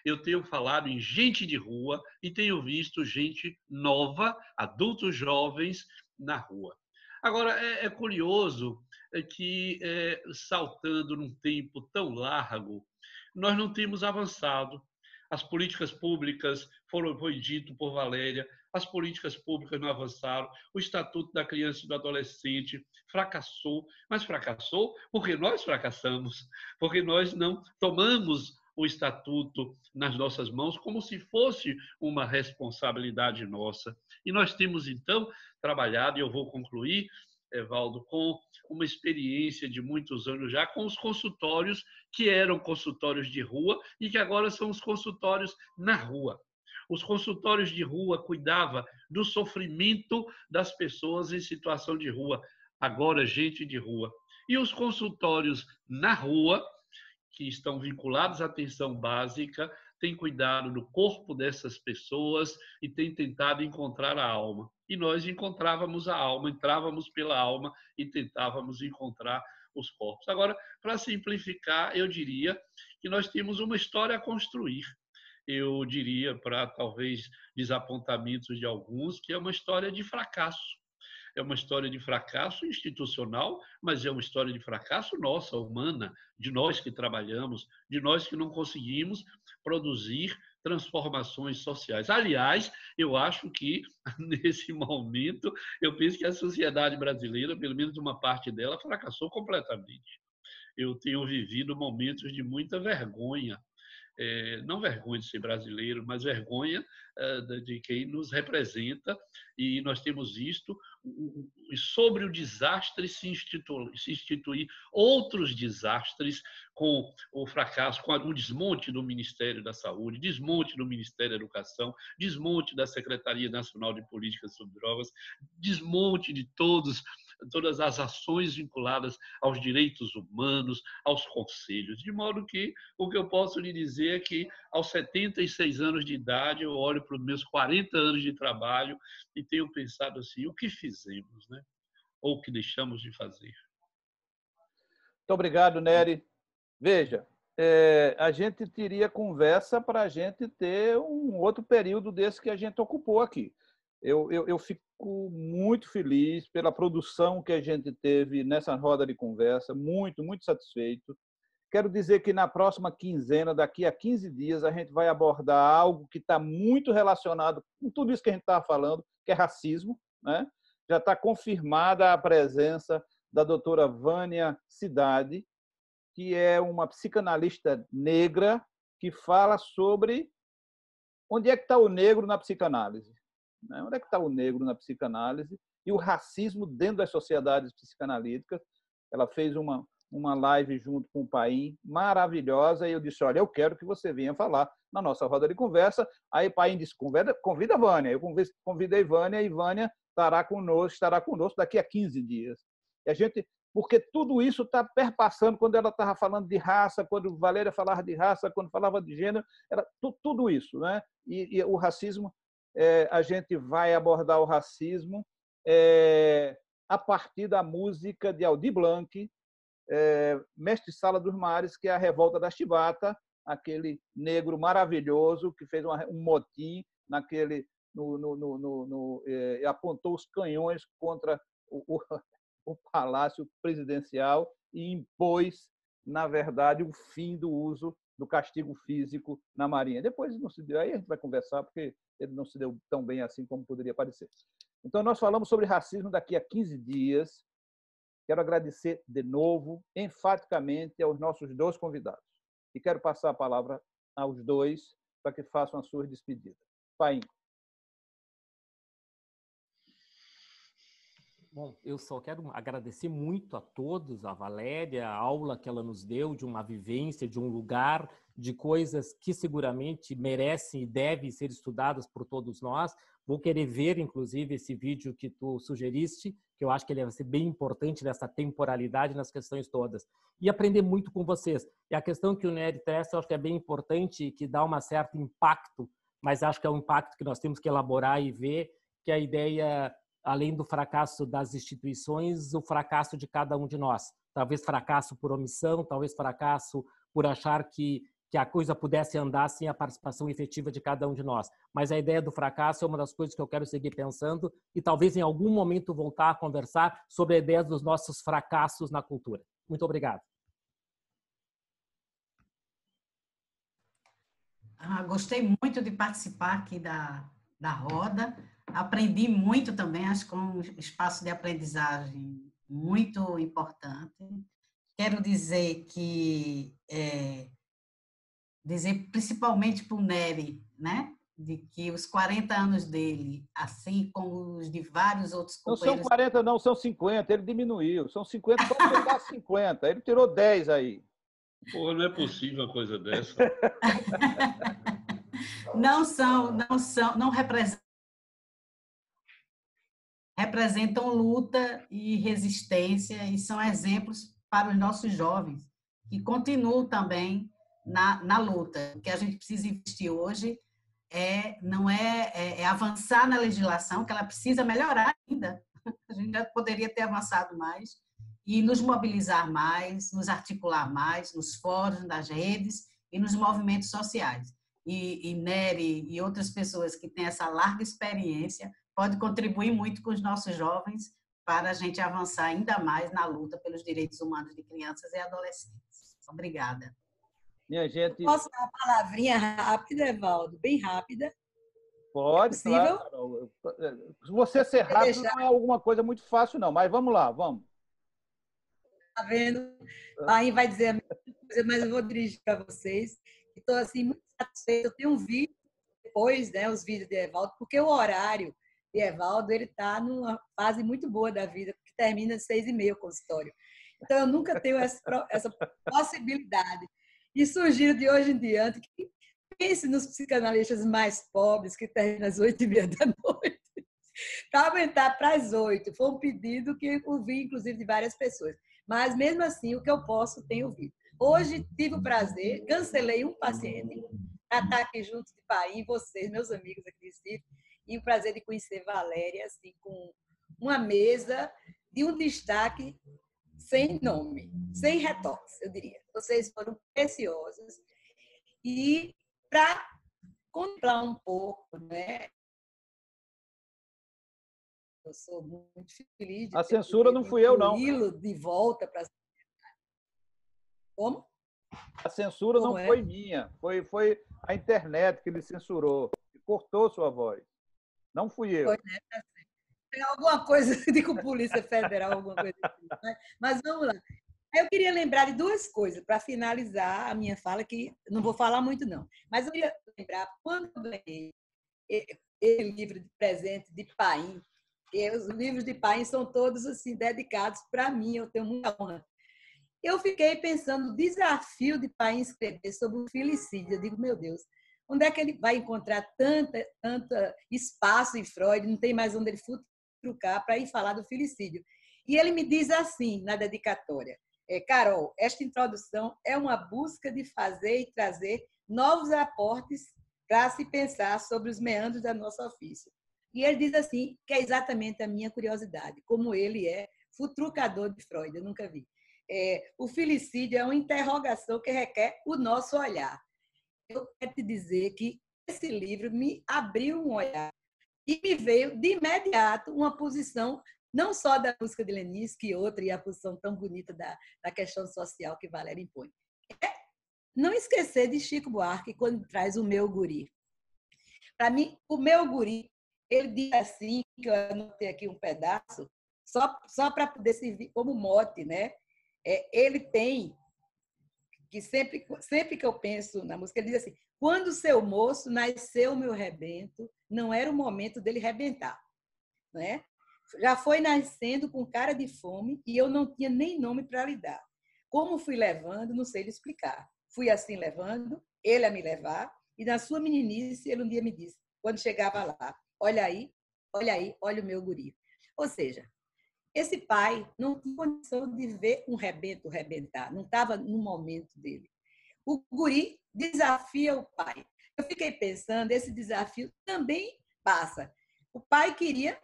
Eu tenho falado em gente de rua e tenho visto gente nova, adultos jovens na rua. Agora, é, é curioso é que, é, saltando num tempo tão largo, nós não temos avançado. As políticas públicas, foram, foi dito por Valéria, as políticas públicas não avançaram, o Estatuto da Criança e do Adolescente fracassou, mas fracassou porque nós fracassamos, porque nós não tomamos o estatuto nas nossas mãos como se fosse uma responsabilidade nossa. E nós temos então trabalhado, e eu vou concluir, Evaldo, com uma experiência de muitos anos já com os consultórios que eram consultórios de rua e que agora são os consultórios na rua. Os consultórios de rua cuidava do sofrimento das pessoas em situação de rua, agora gente de rua. E os consultórios na rua, que estão vinculados à atenção básica, têm cuidado do corpo dessas pessoas e têm tentado encontrar a alma. E nós encontrávamos a alma, entrávamos pela alma e tentávamos encontrar os corpos. Agora, para simplificar, eu diria que nós temos uma história a construir eu diria, para talvez desapontamentos de alguns, que é uma história de fracasso. É uma história de fracasso institucional, mas é uma história de fracasso nossa, humana, de nós que trabalhamos, de nós que não conseguimos produzir transformações sociais. Aliás, eu acho que nesse momento, eu penso que a sociedade brasileira, pelo menos uma parte dela, fracassou completamente. Eu tenho vivido momentos de muita vergonha é, não vergonha de ser brasileiro, mas vergonha é, de quem nos representa, e nós temos visto sobre o desastre se instituir, se instituir outros desastres com o fracasso, com o desmonte do Ministério da Saúde, desmonte do Ministério da Educação, desmonte da Secretaria Nacional de Políticas sobre Drogas, desmonte de todos todas as ações vinculadas aos direitos humanos, aos conselhos. De modo que o que eu posso lhe dizer é que, aos 76 anos de idade, eu olho para os meus 40 anos de trabalho e tenho pensado assim: o que fizemos, né? ou o que deixamos de fazer? Muito obrigado, Nery. Veja, é, a gente teria conversa para a gente ter um outro período desse que a gente ocupou aqui. Eu, eu, eu, fico muito feliz pela produção que a gente teve nessa roda de conversa, muito, muito satisfeito. Quero dizer que na próxima quinzena, daqui a 15 dias, a gente vai abordar algo que está muito relacionado com tudo isso que a gente estava falando, que é racismo. Né? Já está confirmada a presença da doutora Vânia Cidade, que é uma psicanalista negra que fala sobre onde é que está o negro na psicanálise. Né? Onde é que está o negro na psicanálise? e o racismo dentro das sociedades psicanalíticas. Ela fez uma, uma live junto com o Paim, maravilhosa, e eu disse, olha, eu quero que você venha falar na nossa roda de conversa. Aí Paim disse, convida, convida a Vânia. Eu convidei Vânia, e Vânia estará conosco, estará conosco daqui a 15 dias. E a gente, porque tudo isso está perpassando, quando ela estava falando de raça, quando Valéria falava de raça, quando falava de gênero, era tudo isso. Né? E, e o racismo, é, a gente vai abordar o racismo é, a partir da música de Aldir Blanc, é, Mestre Sala dos Mares, que é a Revolta da Chibata, aquele negro maravilhoso que fez um motim naquele no, no, no, no é, apontou os canhões contra o, o, o, palácio presidencial e impôs, na verdade, o fim do uso do castigo físico na Marinha. Depois não se deu, aí a gente vai conversar porque ele não se deu tão bem assim como poderia parecer. Então nós falamos sobre racismo daqui a 15 dias. Quero agradecer de novo, enfaticamente, aos nossos dois convidados. E quero passar a palavra aos dois para que façam as suas despedidas. Paim. Bom, eu só quero agradecer muito a todos, a Valéria, a aula que ela nos deu de uma vivência, de um lugar, de coisas que seguramente merecem e devem ser estudadas por todos nós. Vou querer ver, inclusive, esse vídeo que tu sugeriste, que eu acho que ele vai ser bem importante nessa temporalidade, nas questões todas. E aprender muito com vocês. E a questão que o Nery traz, eu acho que é bem importante e que dá um certo impacto, mas acho que é um impacto que nós temos que elaborar e ver, que a ideia, além do fracasso das instituições, o fracasso de cada um de nós. Talvez fracasso por omissão, talvez fracasso por achar que que a coisa pudesse andar sem a participação efetiva de cada um de nós. Mas a ideia do fracasso é uma das coisas que eu quero seguir pensando e talvez em algum momento voltar a conversar sobre a ideia dos nossos fracassos na cultura. Muito obrigado. Ah, gostei muito de participar aqui da, da roda. Aprendi muito também, acho que é um espaço de aprendizagem muito importante. Quero dizer que é, dizer principalmente para o Nery, né? De que os 40 anos dele, assim como os de vários outros companheiros... Não são 40 não, são 50, ele diminuiu. São 50 para pegar 50, ele tirou 10 aí. Pô, não é possível uma coisa dessa. não são, não são, não representam representam luta e resistência e são exemplos para os nossos jovens que continuam também na, na luta. O que a gente precisa investir hoje é não é, é, é, avançar na legislação, que ela precisa melhorar ainda. A gente já poderia ter avançado mais e nos mobilizar mais, nos articular mais nos fóruns, nas redes e nos movimentos sociais. E, e Nery e outras pessoas que têm essa larga experiência pode contribuir muito com os nossos jovens para a gente avançar ainda mais na luta pelos direitos humanos de crianças e adolescentes. Obrigada. Minha gente. Posso dar uma palavrinha rápida, Evaldo? Bem rápida. Pode, é claro. Você ser rápido deixar... não é alguma coisa muito fácil, não, mas vamos lá, vamos. Tá vendo? Aí vai dizer a mesma coisa, mas eu vou dirigir para vocês. Estou assim, muito satisfeita. Eu tenho um vídeo depois, né, os vídeos de Evaldo, porque o horário de Evaldo ele está numa fase muito boa da vida, porque termina às seis e meia o consultório. Então, eu nunca tenho essa, essa possibilidade e surgiram de hoje em diante que pense nos psicanalistas mais pobres que terminam às oito e meia da noite para aumentar para as oito. Foi um pedido que ouvi, inclusive, de várias pessoas. Mas, mesmo assim, o que eu posso, tenho ouvido. Hoje, tive o prazer, cancelei um paciente para estar aqui junto de Paim, vocês, meus amigos aqui de Recife, e o prazer de conhecer Valéria, assim, com uma mesa de um destaque sem nome, sem retoques, eu diria. Vocês foram preciosos. E para contemplar um pouco, né? Eu sou muito feliz. De a censura não fui eu, não. de volta para. Como? A censura Como não é? foi minha, foi, foi a internet que ele censurou, que cortou sua voz. Não fui eu. Foi, né? Tá alguma coisa de com Polícia Federal, alguma coisa assim. Mas, mas vamos lá. Eu queria lembrar de duas coisas para finalizar a minha fala, que não vou falar muito, não. Mas eu queria lembrar, quando eu ganhei esse livro de presente de Paim, os livros de Paim são todos assim dedicados para mim, eu tenho muita honra. Eu fiquei pensando no desafio de Paim escrever sobre o filicídio. Eu digo, meu Deus, onde é que ele vai encontrar tanta, tanta espaço em Freud? Não tem mais onde ele futrucar para ir falar do filicídio. E ele me diz assim na dedicatória: é, Carol, esta introdução é uma busca de fazer e trazer novos aportes para se pensar sobre os meandros da nossa ofício. E ele diz assim, que é exatamente a minha curiosidade, como ele é futrucador de Freud, eu nunca vi. É, o filicídio é uma interrogação que requer o nosso olhar. Eu quero te dizer que esse livro me abriu um olhar e me veio de imediato uma posição não só da música de Lenis, que outra, e a posição tão bonita da, da questão social que Valéria impõe. É não esquecer de Chico Buarque quando traz o meu guri. Para mim, o meu guri, ele diz assim, que eu anotei aqui um pedaço, só, só para poder servir como mote, né? É, ele tem, que sempre, sempre que eu penso na música, ele diz assim, quando seu moço nasceu meu rebento, não era o momento dele rebentar, né? Já foi nascendo com cara de fome e eu não tinha nem nome para lhe dar. Como fui levando, não sei lhe explicar. Fui assim levando, ele a me levar, e na sua meninice, ele um dia me disse, quando chegava lá, olha aí, olha aí, olha o meu guri. Ou seja, esse pai não tinha condição de ver um rebento rebentar, não estava no momento dele. O guri desafia o pai. Eu fiquei pensando, esse desafio também passa. O pai queria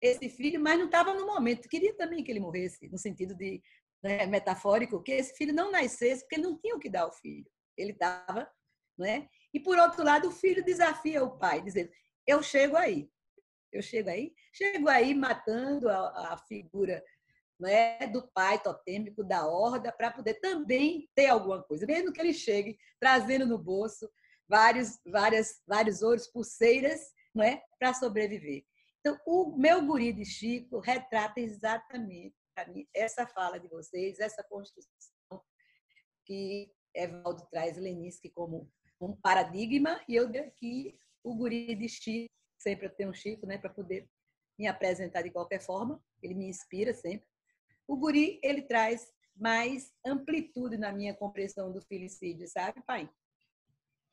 esse filho, mas não estava no momento. Queria também que ele morresse, no sentido de né, metafórico, que esse filho não nascesse, porque ele não tinha o que dar ao filho. Ele estava, né? E por outro lado, o filho desafia o pai, dizendo: "Eu chego aí, eu chego aí, chego aí matando a, a figura né, do pai totêmico da horda para poder também ter alguma coisa, mesmo que ele chegue trazendo no bolso vários, várias, vários ouros, pulseiras, não é, para sobreviver. Então, o meu guri de Chico retrata exatamente mim essa fala de vocês, essa construção que Evaldo traz Leninski como um paradigma e eu aqui o guri de Chico, sempre eu tenho um Chico, né, para poder me apresentar de qualquer forma, ele me inspira sempre. O guri, ele traz mais amplitude na minha compreensão do filicídio, sabe, pai?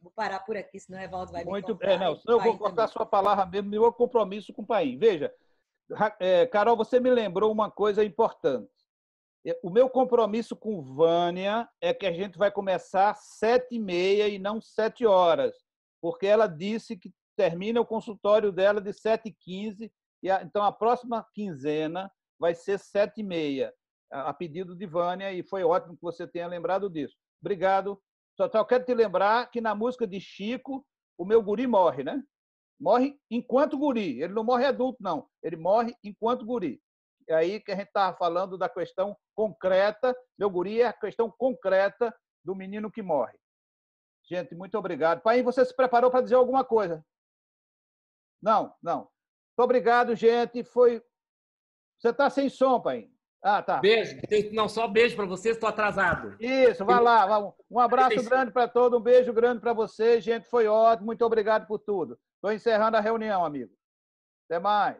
Vou parar por aqui, senão o Evaldo vai Muito, me cortar. É, não, eu vou cortar sua palavra mesmo, meu compromisso com o pai. Veja, é, Carol, você me lembrou uma coisa importante. O meu compromisso com Vânia é que a gente vai começar sete e meia e não sete horas, porque ela disse que termina o consultório dela de sete e quinze, então a próxima quinzena vai ser sete e meia, a pedido de Vânia, e foi ótimo que você tenha lembrado disso. Obrigado só, só quero te lembrar que na música de Chico, o meu guri morre, né? Morre enquanto guri. Ele não morre adulto, não. Ele morre enquanto guri. É aí que a gente estava falando da questão concreta. Meu guri é a questão concreta do menino que morre. Gente, muito obrigado. Pai, você se preparou para dizer alguma coisa? Não, não. Muito obrigado, gente. Foi. Você está sem som, pai. Ah, tá. Beijo. Não, só beijo para vocês, estou atrasado. Isso, vai lá. Um abraço grande para todo, um beijo grande para vocês. Gente, foi ótimo. Muito obrigado por tudo. Estou encerrando a reunião, amigo. Até mais.